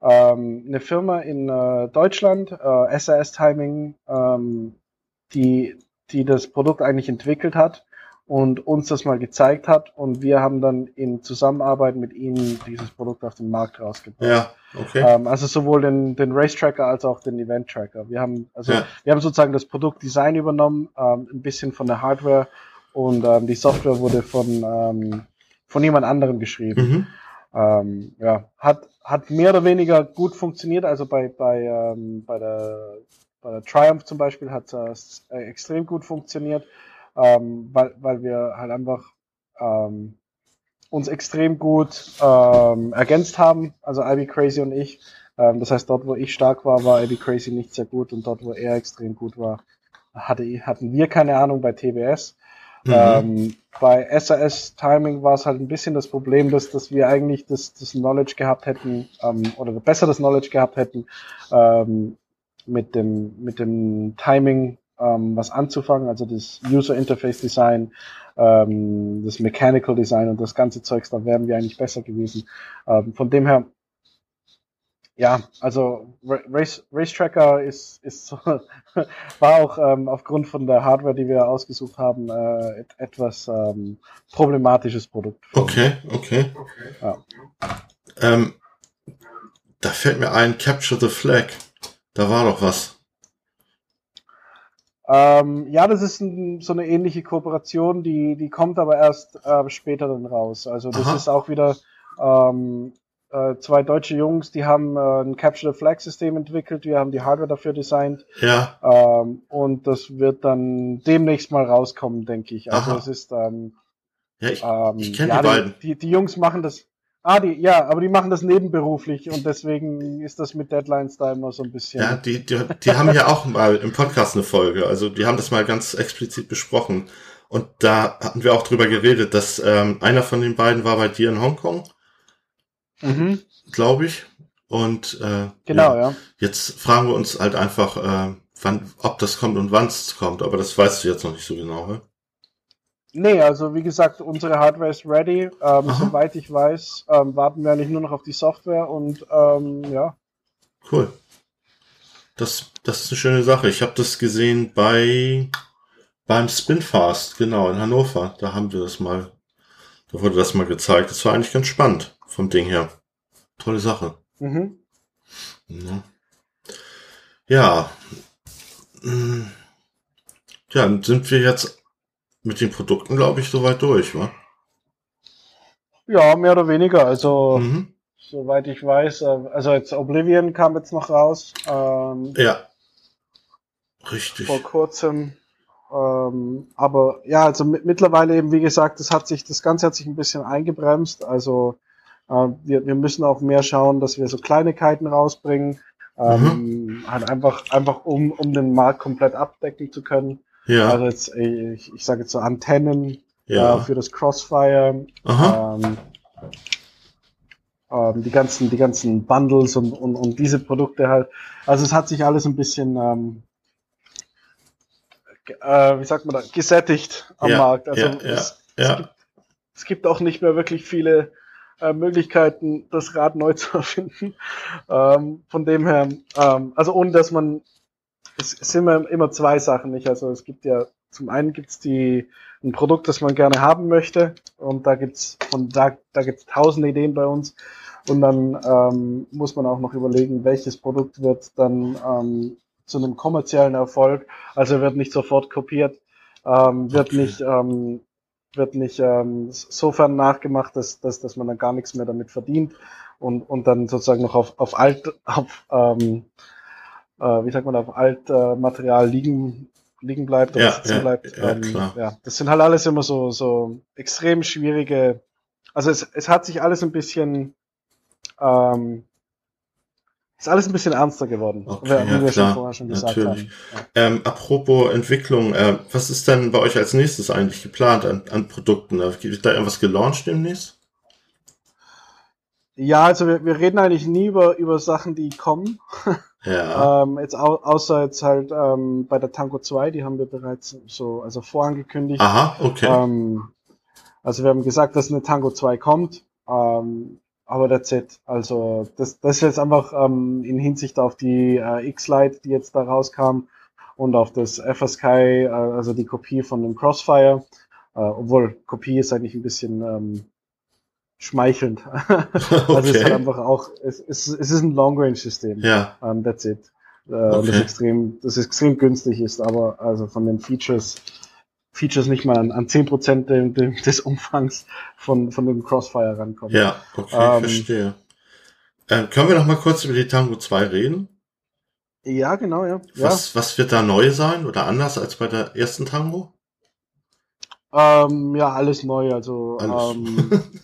ähm, eine Firma in äh, Deutschland, äh, SAS Timing, ähm, die, die das Produkt eigentlich entwickelt hat und uns das mal gezeigt hat und wir haben dann in Zusammenarbeit mit ihnen dieses Produkt auf den Markt rausgebracht. Ja, okay. Ähm, also sowohl den, den Race Tracker als auch den Event Tracker. Wir haben also ja. wir haben sozusagen das Produktdesign übernommen, ähm, ein bisschen von der Hardware und ähm, die Software wurde von ähm, von jemand anderem geschrieben. Mhm. Ähm, ja, hat hat mehr oder weniger gut funktioniert. Also bei, bei, ähm, bei, der, bei der Triumph zum Beispiel hat das äh, extrem gut funktioniert, ähm, weil, weil wir halt einfach ähm, uns extrem gut ähm, ergänzt haben, also Ivy Crazy und ich. Ähm, das heißt, dort, wo ich stark war, war Ivy Crazy nicht sehr gut und dort, wo er extrem gut war, hatte, hatten wir keine Ahnung bei TBS. Mhm. Ähm, bei SAS Timing war es halt ein bisschen das Problem, dass, dass wir eigentlich das, das Knowledge gehabt hätten, ähm, oder besser das Knowledge gehabt hätten, ähm, mit dem, mit dem Timing ähm, was anzufangen, also das User Interface Design, ähm, das Mechanical Design und das ganze Zeugs, da wären wir eigentlich besser gewesen. Ähm, von dem her ja, also Race, Race Tracker ist, ist so, war auch ähm, aufgrund von der Hardware, die wir ausgesucht haben, äh, et etwas ähm, problematisches Produkt. Okay, okay. Ja. Ähm, da fällt mir ein, Capture the Flag. Da war doch was. Ähm, ja, das ist ein, so eine ähnliche Kooperation, die, die kommt aber erst äh, später dann raus. Also das Aha. ist auch wieder ähm, äh, zwei deutsche Jungs, die haben äh, ein Capture the Flag System entwickelt, wir haben die Hardware dafür designt. Ja. Ähm, und das wird dann demnächst mal rauskommen, denke ich. Also Aha. es ist ähm, ja, ich, ähm, ich kenne ja, die beiden. Die, die Jungs machen das. Ah, die, ja, aber die machen das nebenberuflich und deswegen ist das mit Deadlines da immer so ein bisschen. Ja, die, die, die haben ja auch mal im Podcast eine Folge. Also die haben das mal ganz explizit besprochen. Und da hatten wir auch drüber geredet, dass ähm, einer von den beiden war bei dir in Hongkong mhm. glaube ich. Und äh, genau, ja. ja. Jetzt fragen wir uns halt einfach, äh, wann, ob das kommt und wann es kommt, aber das weißt du jetzt noch nicht so genau, ne? Nee, also wie gesagt, unsere Hardware ist ready. Ähm, soweit ich weiß, ähm, warten wir eigentlich nur noch auf die Software und ähm, ja. Cool. Das, das ist eine schöne Sache. Ich habe das gesehen bei beim Spinfast, genau, in Hannover. Da haben wir das mal, da wurde das mal gezeigt. Das war eigentlich ganz spannend vom Ding her. Tolle Sache. Mhm. Ja. Ja. Hm. Ja, dann sind wir jetzt mit den Produkten, glaube ich, soweit durch, wa? Ja, mehr oder weniger. Also, mhm. soweit ich weiß, äh, also jetzt Oblivion kam jetzt noch raus. Ähm, ja. Richtig. Vor kurzem. Ähm, aber ja, also mittlerweile eben, wie gesagt, das hat sich, das Ganze hat sich ein bisschen eingebremst. Also äh, wir, wir müssen auch mehr schauen, dass wir so Kleinigkeiten rausbringen. Ähm, mhm. Halt einfach, einfach um, um den Markt komplett abdecken zu können. Ja. Also jetzt, ich, ich sage jetzt so Antennen ja. äh, für das Crossfire. Ähm, ähm, die ganzen, die ganzen Bundles und, und, und diese Produkte halt. Also es hat sich alles ein bisschen, ähm, äh, wie sagt man da, gesättigt am ja, Markt. Also ja, es, es, gibt, es gibt auch nicht mehr wirklich viele äh, Möglichkeiten, das Rad neu zu erfinden. Ähm, von dem her, ähm, also ohne dass man, es, sind immer, zwei Sachen nicht. Also es gibt ja, zum einen gibt's die ein Produkt, das man gerne haben möchte und da gibt's von da, da gibt's tausende Ideen bei uns und dann ähm, muss man auch noch überlegen, welches Produkt wird dann ähm, zu einem kommerziellen Erfolg. Also wird nicht sofort kopiert, ähm, wird nicht ähm, wird nicht ähm, sofern nachgemacht, dass, dass, dass man dann gar nichts mehr damit verdient und, und dann sozusagen noch auf, auf alt, auf, ähm, äh, wie sagt man, auf Altmaterial äh, liegen, liegen bleibt oder ja, sitzen ja, bleibt. Ja, ähm, klar. ja, das sind halt alles immer so, so extrem schwierige, also es, es hat sich alles ein bisschen ähm, ist alles ein bisschen ernster geworden, okay, wie ja, wir klar, schon vorher schon gesagt natürlich. haben. Ja. Ähm, apropos Entwicklung, äh, was ist denn bei euch als nächstes eigentlich geplant an, an Produkten? Äh, wird da irgendwas gelauncht demnächst? Ja, also wir, wir reden eigentlich nie über, über Sachen, die kommen. Ja. ähm, jetzt au außer jetzt halt ähm, bei der Tango 2, die haben wir bereits so also vorangekündigt. Aha, okay. Ähm, also wir haben gesagt, dass eine Tango 2 kommt. Ähm, aber that's it. Also das, das ist jetzt einfach ähm, in Hinsicht auf die äh, X-Lite, die jetzt da rauskam und auf das FSK, äh, also die Kopie von dem Crossfire, äh, obwohl Kopie ist eigentlich ein bisschen ähm, schmeichelnd. also es ist halt einfach auch, es, es, es ist ein Long-Range-System. Ja. Um, ähm, that's it. Äh, okay. Und das extrem, das extrem günstig ist, aber also von den Features Features nicht mal an, an 10% de, de, des Umfangs von, von dem Crossfire rankommen. Ja, okay, ähm, verstehe. Äh, können wir noch mal kurz über die Tango 2 reden? Ja, genau, ja. Was, ja. was wird da neu sein oder anders als bei der ersten Tango? Ähm, ja, alles neu, also alles. Ähm,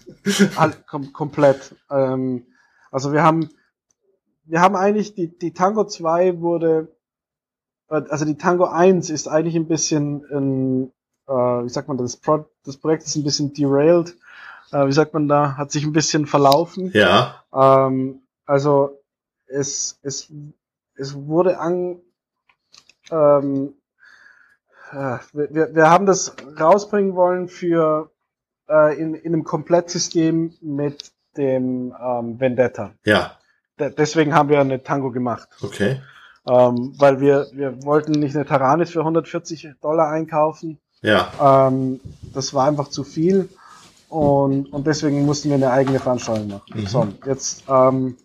all, kom komplett. Ähm, also wir haben, wir haben eigentlich, die, die Tango 2 wurde, also die Tango 1 ist eigentlich ein bisschen ein, äh, wie sagt man, das, Pro das Projekt ist ein bisschen derailed. Äh, wie sagt man da, hat sich ein bisschen verlaufen. Ja. Ähm, also es, es, es wurde an, ähm, äh, wir, wir haben das rausbringen wollen für äh, in, in einem Komplettsystem mit dem ähm, Vendetta. Ja. De deswegen haben wir eine Tango gemacht. Okay. Ähm, weil wir, wir wollten nicht eine Taranis für 140 Dollar einkaufen, ja. Ähm, das war einfach zu viel und, und deswegen mussten wir eine eigene Veranstaltung machen. Mhm. So, jetzt ähm,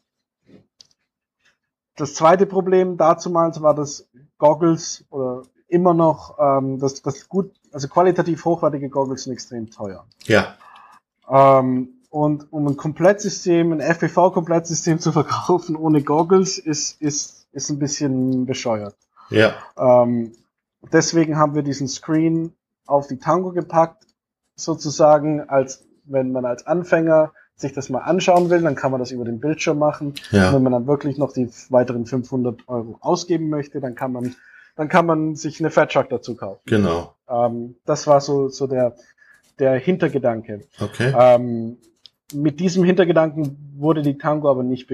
das zweite Problem dazumals war, dass Goggles oder immer noch ähm, das, das gut, also qualitativ hochwertige Goggles sind extrem teuer. Ja. Ähm, und um ein Komplettsystem, ein FPV-Komplettsystem zu verkaufen ohne Goggles, ist, ist, ist ein bisschen bescheuert. Ja. Ähm, deswegen haben wir diesen Screen auf die Tango gepackt, sozusagen, als wenn man als Anfänger sich das mal anschauen will, dann kann man das über den Bildschirm machen. Ja. wenn man dann wirklich noch die weiteren 500 Euro ausgeben möchte, dann kann man, dann kann man sich eine Fat Truck dazu kaufen. Genau. Ähm, das war so, so der, der Hintergedanke. Okay. Ähm, mit diesem Hintergedanken wurde die Tango aber nicht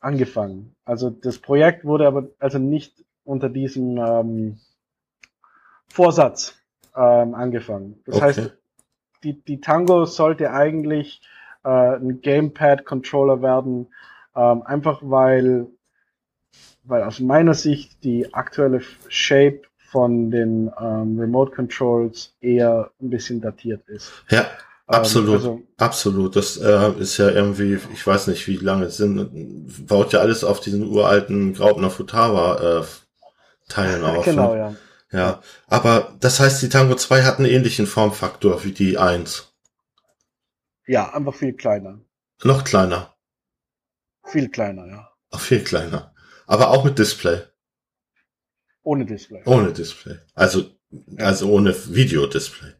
angefangen. Also das Projekt wurde aber also nicht unter diesem ähm, Vorsatz ähm, angefangen. Das okay. heißt, die, die Tango sollte eigentlich äh, ein Gamepad-Controller werden, ähm, einfach weil, weil aus meiner Sicht die aktuelle Shape von den ähm, Remote Controls eher ein bisschen datiert ist. Ja, ähm, absolut, also, absolut. Das äh, ist ja irgendwie, ich weiß nicht, wie lange es sind, baut ja alles auf diesen uralten Graupner Futaba äh, Teilen auf. Genau, ne? ja. Ja, aber das heißt, die Tango 2 hat einen ähnlichen Formfaktor wie die 1. Ja, einfach viel kleiner. Noch kleiner. Viel kleiner, ja. Ach, viel kleiner. Aber auch mit Display. Ohne Display. Ohne Display. Also, ja. also ohne Videodisplay.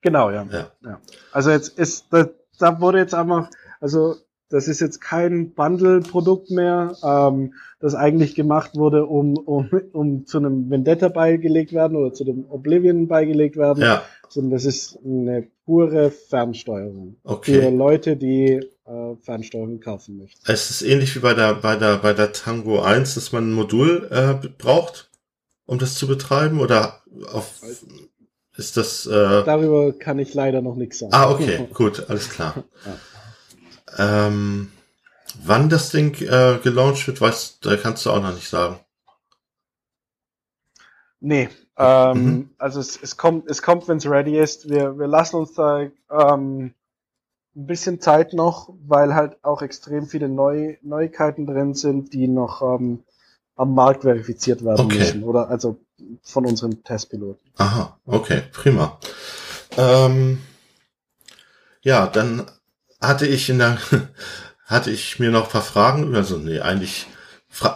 Genau, ja. ja. ja. Also jetzt ist, da, da wurde jetzt einfach, also das ist jetzt kein Bundle-Produkt mehr, ähm, das eigentlich gemacht wurde, um, um, um zu einem Vendetta beigelegt werden oder zu dem Oblivion beigelegt werden, ja. Sondern das ist eine pure Fernsteuerung okay. für Leute, die äh, Fernsteuerung kaufen möchten. Es ist ähnlich wie bei der bei der bei der Tango 1, dass man ein Modul äh, braucht, um das zu betreiben oder auf ist das. Äh... Darüber kann ich leider noch nichts sagen. Ah, okay, gut, alles klar. ja. ähm, wann das Ding äh, gelauncht wird, weißt, da kannst du auch noch nicht sagen. Nee, ähm, mhm. also es, es kommt, es kommt, wenn es ready ist. Wir, wir lassen uns da ähm, ein bisschen Zeit noch, weil halt auch extrem viele Neu Neuigkeiten drin sind, die noch ähm, am Markt verifiziert werden okay. müssen. Oder also von unseren Testpiloten. Aha, okay, prima. Ähm, ja, dann hatte ich in der hatte ich mir noch ein paar Fragen, also nee, eigentlich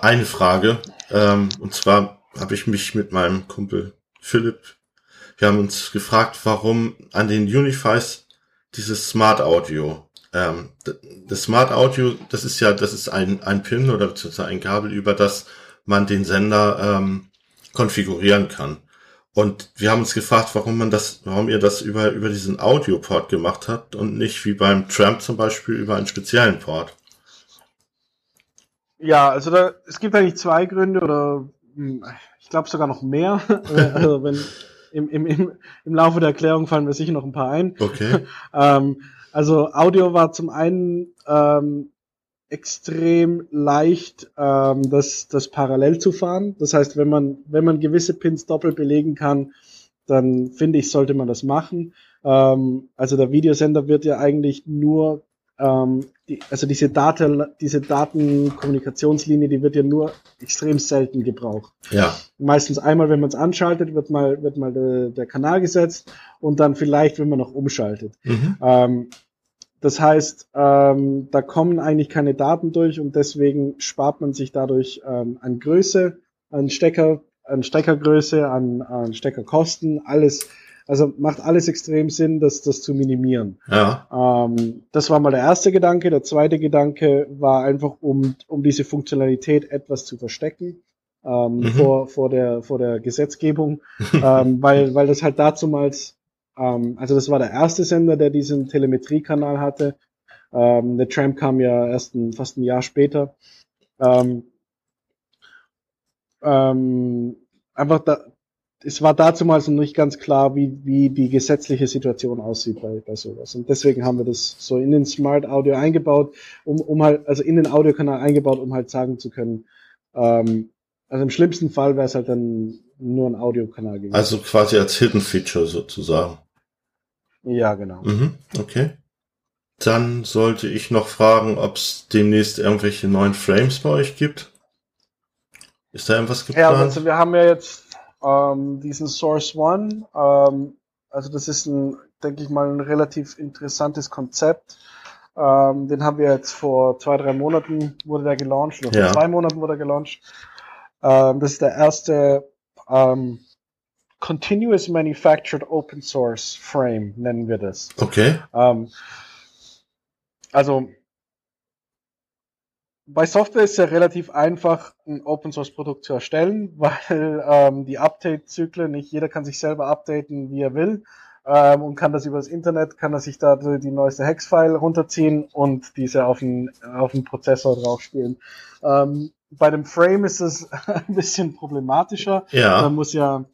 eine Frage. Ähm, und zwar habe ich mich mit meinem Kumpel Philipp, wir haben uns gefragt, warum an den Unifies dieses Smart Audio. Ähm, das Smart Audio, das ist ja, das ist ein, ein Pin oder beziehungsweise ein Kabel, über das man den Sender ähm, konfigurieren kann. Und wir haben uns gefragt, warum man das, warum ihr das über, über diesen Audio-Port gemacht habt und nicht wie beim Tramp zum Beispiel über einen speziellen Port. Ja, also da, es gibt eigentlich zwei Gründe oder ich glaube sogar noch mehr. also wenn im, im, im, im Laufe der Erklärung fallen mir sicher noch ein paar ein. Okay. ähm, also Audio war zum einen ähm, extrem leicht, ähm, das, das parallel zu fahren. Das heißt, wenn man, wenn man gewisse Pins doppelt belegen kann, dann finde ich, sollte man das machen. Ähm, also der Videosender wird ja eigentlich nur ähm, die, also diese Daten, diese Datenkommunikationslinie, die wird ja nur extrem selten gebraucht. Ja. Meistens einmal, wenn man es anschaltet, wird mal, wird mal de, der Kanal gesetzt und dann vielleicht, wenn man noch umschaltet. Mhm. Ähm, das heißt, ähm, da kommen eigentlich keine Daten durch und deswegen spart man sich dadurch ähm, an Größe, an Stecker, an Steckergröße, an, an Steckerkosten, alles also macht alles extrem Sinn, das, das zu minimieren. Ja. Ähm, das war mal der erste Gedanke. Der zweite Gedanke war einfach, um, um diese Funktionalität etwas zu verstecken. Ähm, mhm. vor, vor, der, vor der Gesetzgebung, ähm, weil, weil das halt dazumals, ähm, also das war der erste Sender, der diesen Telemetriekanal hatte. Ähm, der Tramp kam ja erst ein, fast ein Jahr später. Ähm, ähm, einfach da, es war dazu mal so nicht ganz klar, wie, wie die gesetzliche Situation aussieht bei, bei sowas. Und deswegen haben wir das so in den Smart Audio eingebaut, um, um halt, also in den Audiokanal eingebaut, um halt sagen zu können, ähm, also im schlimmsten Fall wäre es halt dann nur ein Audiokanal gewesen. Also quasi als Hidden Feature sozusagen. Ja, genau. Mhm, okay. Dann sollte ich noch fragen, ob es demnächst irgendwelche neuen Frames bei euch gibt. Ist da irgendwas geplant? Ja, also wir haben ja jetzt ähm, diesen Source One. Ähm, also das ist ein, denke ich mal, ein relativ interessantes Konzept. Ähm, den haben wir jetzt vor zwei, drei Monaten wurde der gelauncht, oder vor ja. zwei Monaten wurde er gelauncht. Ähm, das ist der erste ähm, Continuous Manufactured Open Source Frame, nennen wir das. Okay. Ähm, also bei Software ist es ja relativ einfach, ein Open Source Produkt zu erstellen, weil ähm, die Update-Zyklen, nicht jeder kann sich selber updaten, wie er will, ähm, und kann das über das Internet, kann er sich da die neueste Hex-File runterziehen und diese auf den, auf den Prozessor draufspielen. Ähm, bei dem Frame ist es ein bisschen problematischer. Ja. Man muss ja,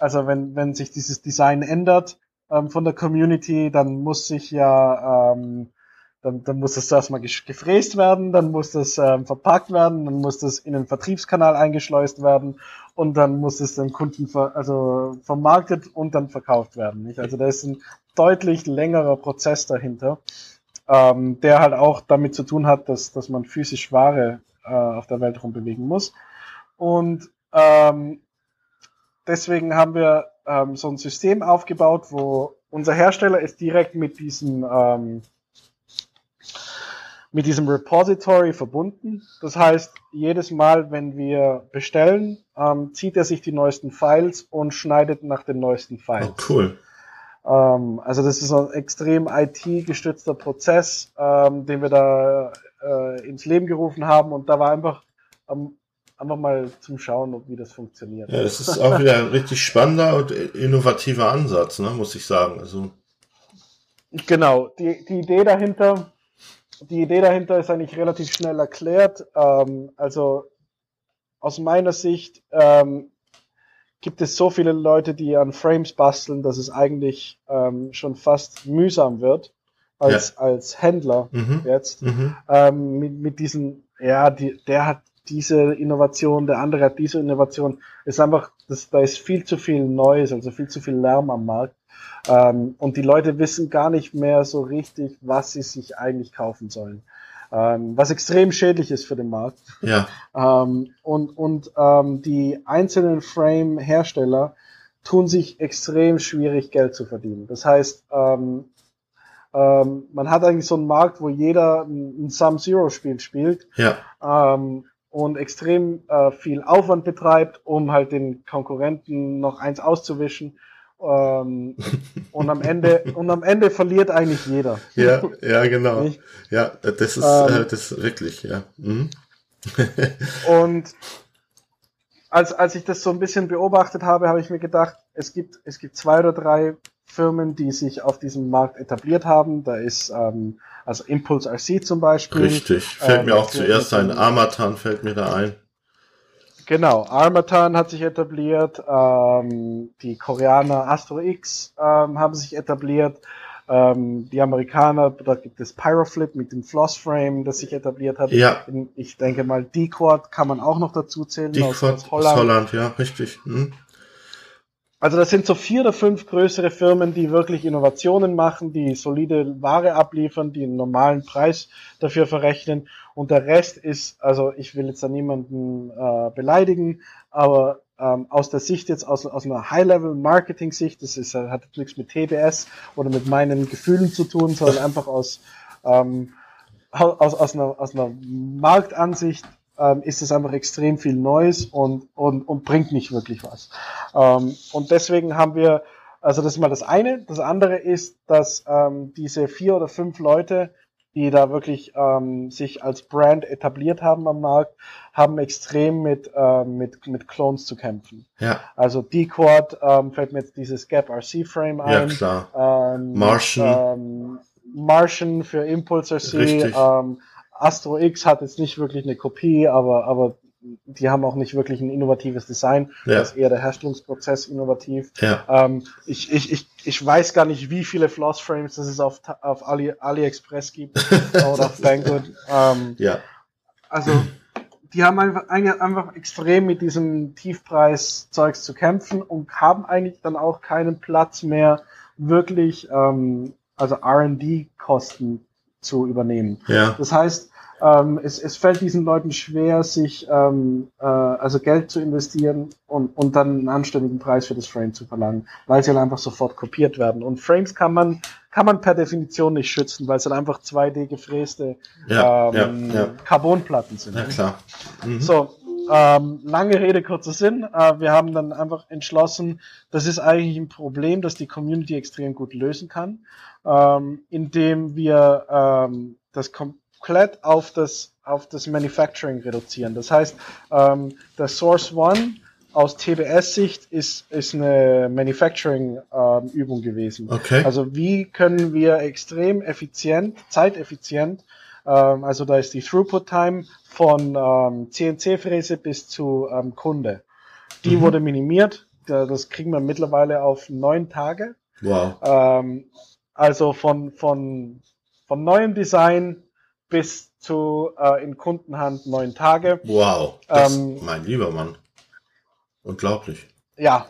also wenn, wenn sich dieses Design ändert ähm, von der Community, dann muss sich ja ähm, dann, dann muss das erstmal gefräst werden, dann muss das ähm, verpackt werden, dann muss das in den Vertriebskanal eingeschleust werden und dann muss es dem Kunden ver also vermarktet und dann verkauft werden. Nicht? Also da ist ein deutlich längerer Prozess dahinter, ähm, der halt auch damit zu tun hat, dass, dass man physisch Ware äh, auf der Welt rumbewegen muss. Und ähm, deswegen haben wir ähm, so ein System aufgebaut, wo unser Hersteller ist direkt mit diesen ähm, mit diesem Repository verbunden. Das heißt, jedes Mal, wenn wir bestellen, ähm, zieht er sich die neuesten Files und schneidet nach den neuesten Files. Oh, cool. Ähm, also das ist ein extrem IT-gestützter Prozess, ähm, den wir da äh, ins Leben gerufen haben und da war einfach ähm, einfach mal zum Schauen, wie das funktioniert. Ja, es ist auch wieder ein richtig spannender und innovativer Ansatz, ne, muss ich sagen. Also genau, die, die Idee dahinter die Idee dahinter ist eigentlich relativ schnell erklärt. Ähm, also aus meiner Sicht ähm, gibt es so viele Leute, die an Frames basteln, dass es eigentlich ähm, schon fast mühsam wird als, ja. als Händler mhm. jetzt mhm. Ähm, mit, mit diesen, ja, die, der hat diese Innovation, der andere hat diese Innovation. ist einfach, das, da ist viel zu viel Neues, also viel zu viel Lärm am Markt. Ähm, und die Leute wissen gar nicht mehr so richtig, was sie sich eigentlich kaufen sollen. Ähm, was extrem schädlich ist für den Markt. Ja. ähm, und und ähm, die einzelnen Frame-Hersteller tun sich extrem schwierig, Geld zu verdienen. Das heißt, ähm, ähm, man hat eigentlich so einen Markt, wo jeder ein, ein Sum-Zero-Spiel spielt. Ja. Ähm, und extrem äh, viel Aufwand betreibt, um halt den Konkurrenten noch eins auszuwischen. Ähm, und am Ende und am Ende verliert eigentlich jeder. Ja, ja, genau. Nicht? Ja, das ist ähm, äh, das ist wirklich, ja. Mhm. und als, als ich das so ein bisschen beobachtet habe, habe ich mir gedacht, es gibt, es gibt zwei oder drei Firmen, die sich auf diesem Markt etabliert haben. Da ist ähm, also Impulse RC zum Beispiel. Richtig, fällt ähm, mir auch zuerst ein. Armatan fällt mir da ein. Genau, Armatan hat sich etabliert, ähm, die Koreaner Astro X ähm, haben sich etabliert, ähm, die Amerikaner, da gibt es Pyroflip mit dem Floss Frame, das sich etabliert hat. Ja. Ich denke mal, D-Quad kann man auch noch dazu zählen. D-Quad aus, Holland. Holland, ja, richtig. Hm. Also das sind so vier oder fünf größere Firmen, die wirklich Innovationen machen, die solide Ware abliefern, die einen normalen Preis dafür verrechnen. Und der Rest ist, also ich will jetzt da niemanden äh, beleidigen, aber ähm, aus der Sicht jetzt, aus, aus einer High-Level-Marketing-Sicht, das ist, hat nichts mit TBS oder mit meinen Gefühlen zu tun, sondern einfach aus, ähm, aus, aus, einer, aus einer Marktansicht ähm, ist es einfach extrem viel Neues und, und, und bringt nicht wirklich was. Ähm, und deswegen haben wir, also das ist mal das eine. Das andere ist, dass ähm, diese vier oder fünf Leute, die da wirklich ähm, sich als Brand etabliert haben am Markt, haben extrem mit, ähm, mit, mit Clones zu kämpfen. Ja. Also D-Quad ähm, fällt mir jetzt dieses Gap RC Frame ein. Ja, klar. Ähm, Martian. Ähm, Martian für Impulse RC. Richtig. Ähm, Astro X hat jetzt nicht wirklich eine Kopie, aber, aber die haben auch nicht wirklich ein innovatives Design. Ja. Das ist eher der Herstellungsprozess innovativ. Ja. Ähm, ich, ich, ich, ich weiß gar nicht, wie viele Floss Frames es auf, auf Ali, AliExpress gibt oder auf Banggood. Ähm, ja. Also, die haben einfach, einfach extrem mit diesem Tiefpreis-Zeugs zu kämpfen und haben eigentlich dann auch keinen Platz mehr, wirklich, ähm, also R&D-Kosten zu übernehmen. Ja. Das heißt, ähm, es, es fällt diesen Leuten schwer, sich ähm, äh, also Geld zu investieren und, und dann einen anständigen Preis für das Frame zu verlangen, weil sie dann einfach sofort kopiert werden. Und Frames kann man kann man per Definition nicht schützen, weil es dann einfach 2D gefräste ja, ähm, ja, ja. Carbonplatten sind. Ja, klar. Mhm. So, ähm, lange Rede, kurzer Sinn. Äh, wir haben dann einfach entschlossen, das ist eigentlich ein Problem, das die Community extrem gut lösen kann, ähm, indem wir ähm, das komplett auf das, auf das Manufacturing reduzieren. Das heißt, ähm, der Source One aus TBS-Sicht ist, ist eine Manufacturing-Übung ähm, gewesen. Okay. Also wie können wir extrem effizient, zeiteffizient, ähm, also da ist die Throughput-Time von ähm, CNC-Fräse bis zu ähm, Kunde. Die mhm. wurde minimiert. Das kriegen wir mittlerweile auf neun Tage. Wow. Ähm, also von, von, von neuem Design bis zu äh, in Kundenhand neun Tage. Wow. Das, ähm, mein lieber Mann. Unglaublich. Ja,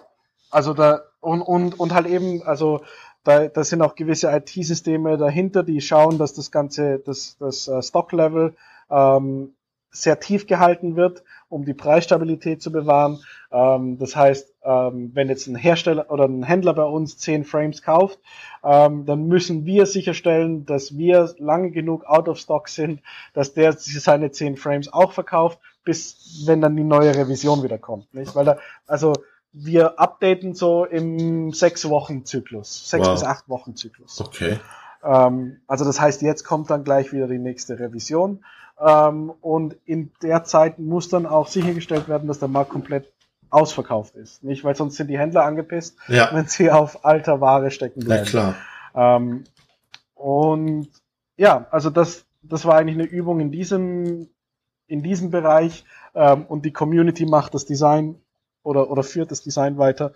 also da und, und, und halt eben, also da, da sind auch gewisse IT-Systeme dahinter, die schauen, dass das ganze, das, das uh, Stock-Level ähm, sehr tief gehalten wird, um die Preisstabilität zu bewahren. Ähm, das heißt, ähm, wenn jetzt ein Hersteller oder ein Händler bei uns zehn Frames kauft, ähm, dann müssen wir sicherstellen, dass wir lange genug out of stock sind, dass der seine zehn Frames auch verkauft, bis wenn dann die neue Revision wieder kommt. Nicht? Weil da, also wir updaten so im sechs Wochen Zyklus, sechs wow. bis acht Wochen Zyklus. Okay. Ähm, also das heißt, jetzt kommt dann gleich wieder die nächste Revision. Ähm, und in der Zeit muss dann auch sichergestellt werden, dass der Markt komplett ausverkauft ist. Nicht, weil sonst sind die Händler angepisst, ja. wenn sie auf alter Ware stecken bleiben. Ja, klar. Ähm, und ja, also das, das war eigentlich eine Übung in diesem, in diesem Bereich. Ähm, und die Community macht das Design oder, oder führt das Design weiter.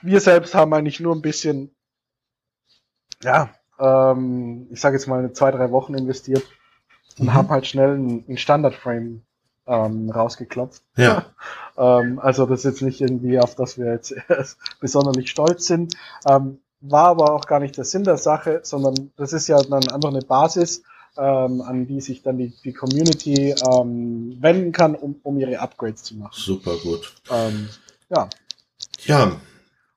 Wir selbst haben eigentlich nur ein bisschen, ja, ähm, ich sage jetzt mal zwei, drei Wochen investiert und mhm. haben halt schnell einen Standard-Frame ähm, rausgeklopft. Ja. ähm, also das ist jetzt nicht irgendwie, auf das wir jetzt besonders stolz sind. Ähm, war aber auch gar nicht der Sinn der Sache, sondern das ist ja dann einfach eine Basis, ähm, an die sich dann die, die Community ähm, wenden kann, um, um ihre Upgrades zu machen. Super gut. Ähm, ja. Ja.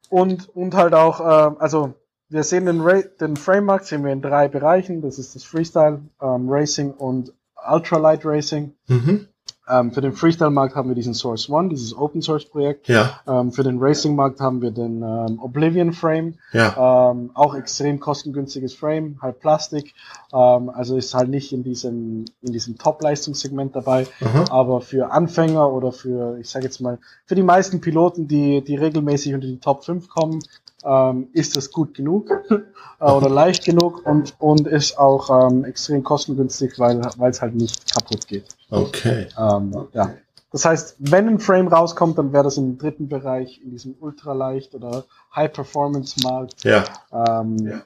Und, und halt auch, ähm, also wir sehen den, Ra den Framework sehen wir in drei Bereichen. Das ist das Freestyle, ähm, Racing und Ultralight Racing. Mhm. Ähm, für den Freestyle-Markt haben wir diesen Source One, dieses Open-Source-Projekt. Ja. Ähm, für den Racing-Markt haben wir den ähm, Oblivion Frame. Ja. Ähm, auch extrem kostengünstiges Frame, halt Plastik. Ähm, also ist halt nicht in diesem, in diesem Top-Leistungssegment dabei. Aha. Aber für Anfänger oder für, ich sage jetzt mal, für die meisten Piloten, die, die regelmäßig unter die Top 5 kommen, ähm, ist das gut genug äh, oder leicht genug und, und ist auch ähm, extrem kostengünstig, weil es halt nicht kaputt geht. Okay. Ähm, ja. Das heißt, wenn ein Frame rauskommt, dann wäre das im dritten Bereich, in diesem Ultraleicht oder High-Performance-Markt. Ja. Ähm, Ja.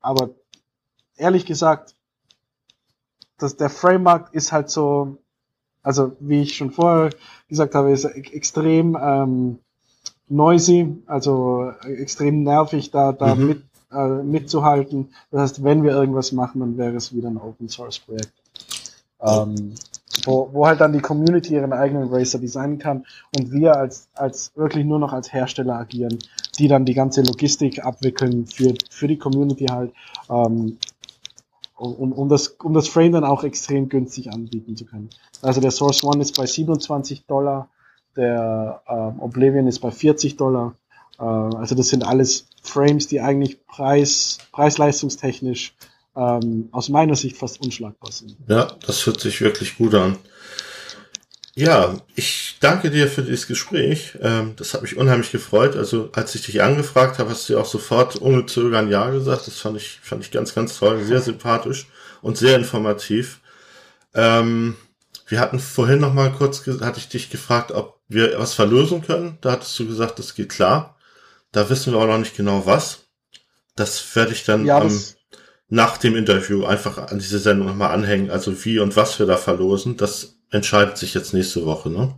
Aber ehrlich gesagt, das, der Frame-Markt ist halt so, also wie ich schon vorher gesagt habe, ist e- extrem ähm, noisy, also extrem nervig, da, da Mhm. mit, äh, mitzuhalten. Das heißt, wenn wir irgendwas machen, dann wäre es wieder ein Open Source Projekt. Ähm, wo, wo halt dann die Community ihren eigenen Racer designen kann und wir als, als wirklich nur noch als Hersteller agieren, die dann die ganze Logistik abwickeln für, für die Community halt, ähm, um, um, das, um das Frame dann auch extrem günstig anbieten zu können. Also der Source One ist bei 27 Dollar, der ähm, Oblivion ist bei 40 Dollar. Äh, also das sind alles Frames, die eigentlich preis, preis-leistungstechnisch ähm, aus meiner Sicht fast unschlagbar sind. Ja, das hört sich wirklich gut an. Ja, ich danke dir für dieses Gespräch. Ähm, das hat mich unheimlich gefreut. Also als ich dich angefragt habe, hast du auch sofort ohne Zögern Ja gesagt. Das fand ich, fand ich ganz, ganz toll, sehr sympathisch und sehr informativ. Ähm, wir hatten vorhin noch mal kurz, hatte ich dich gefragt, ob wir was verlösen können. Da hattest du gesagt, das geht klar. Da wissen wir auch noch nicht genau was. Das werde ich dann Ja, das, nach dem Interview einfach an diese Sendung nochmal anhängen. Also wie und was wir da verlosen, das entscheidet sich jetzt nächste Woche, ne?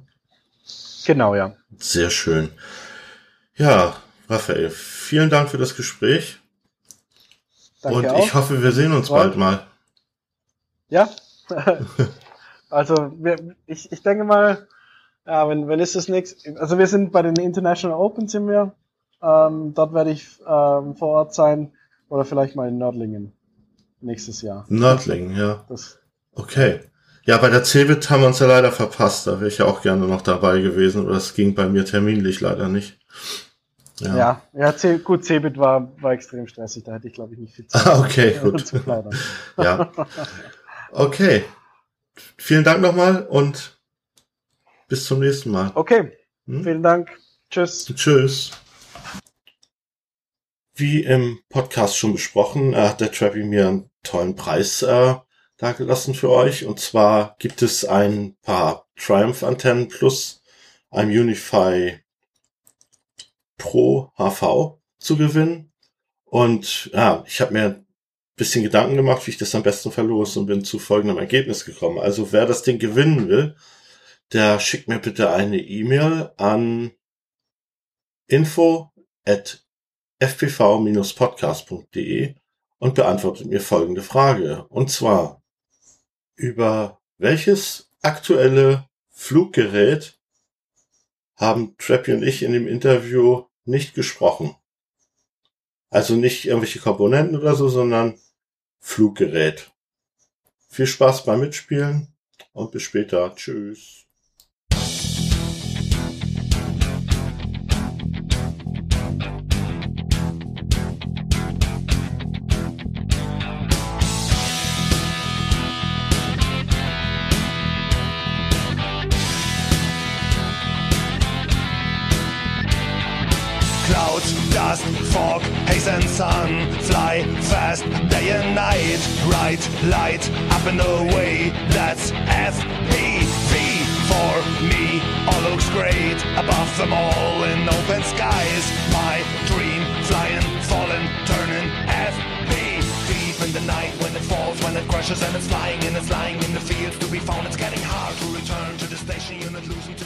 genau, ja. Sehr schön. Ja, Raphael, vielen Dank für das Gespräch. Danke und auch. ich hoffe, wir sehen uns bald mal. Ja. also wir, ich, ich denke mal, ja, wenn, wenn ist das nächste, also wir sind bei den International Open sind wir. Ähm, dort werde ich ähm, vor Ort sein oder vielleicht mal in Nördlingen nächstes Jahr. Nördlingen, ja. Das, Okay. Ja, bei der Cebit haben wir uns ja leider verpasst. Da wäre ich ja auch gerne noch dabei gewesen. Aber das ging bei mir terminlich leider nicht. ja, ja, ja C, gut, Cebit war, war extrem stressig, da hätte ich glaube ich nicht viel Zeit Ah, okay, gut. Ja. Okay. Vielen Dank nochmal und bis zum nächsten Mal. Okay, Hm? vielen Dank. Tschüss. Tschüss. Wie im Podcast schon besprochen, äh, hat der Trappy mir einen tollen Preis äh, dagelassen für euch. Und zwar gibt es ein paar Triumph-Antennen plus ein Unify Pro HV zu gewinnen. Und ja, ich habe mir ein bisschen Gedanken gemacht, wie ich das am besten verlose und bin zu folgendem Ergebnis gekommen. Also wer das Ding gewinnen will, der schickt mir bitte eine E-Mail an info at fpv-podcast.de und beantwortet mir folgende Frage. Und zwar, über welches aktuelle Fluggerät haben Trappy und ich in dem Interview nicht gesprochen? Also nicht irgendwelche Komponenten oder so, sondern Fluggerät. Viel Spaß beim Mitspielen und bis später. Tschüss. Fog, haze and sun Fly fast day and night Bright light up and away That's FPV For me, all looks great above them all in open skies. My dream, flying, falling, turning. Deep in the night when it falls, when it crashes and it's flying and it's lying in the fields to be found. It's getting hard to return to the station unit, losing to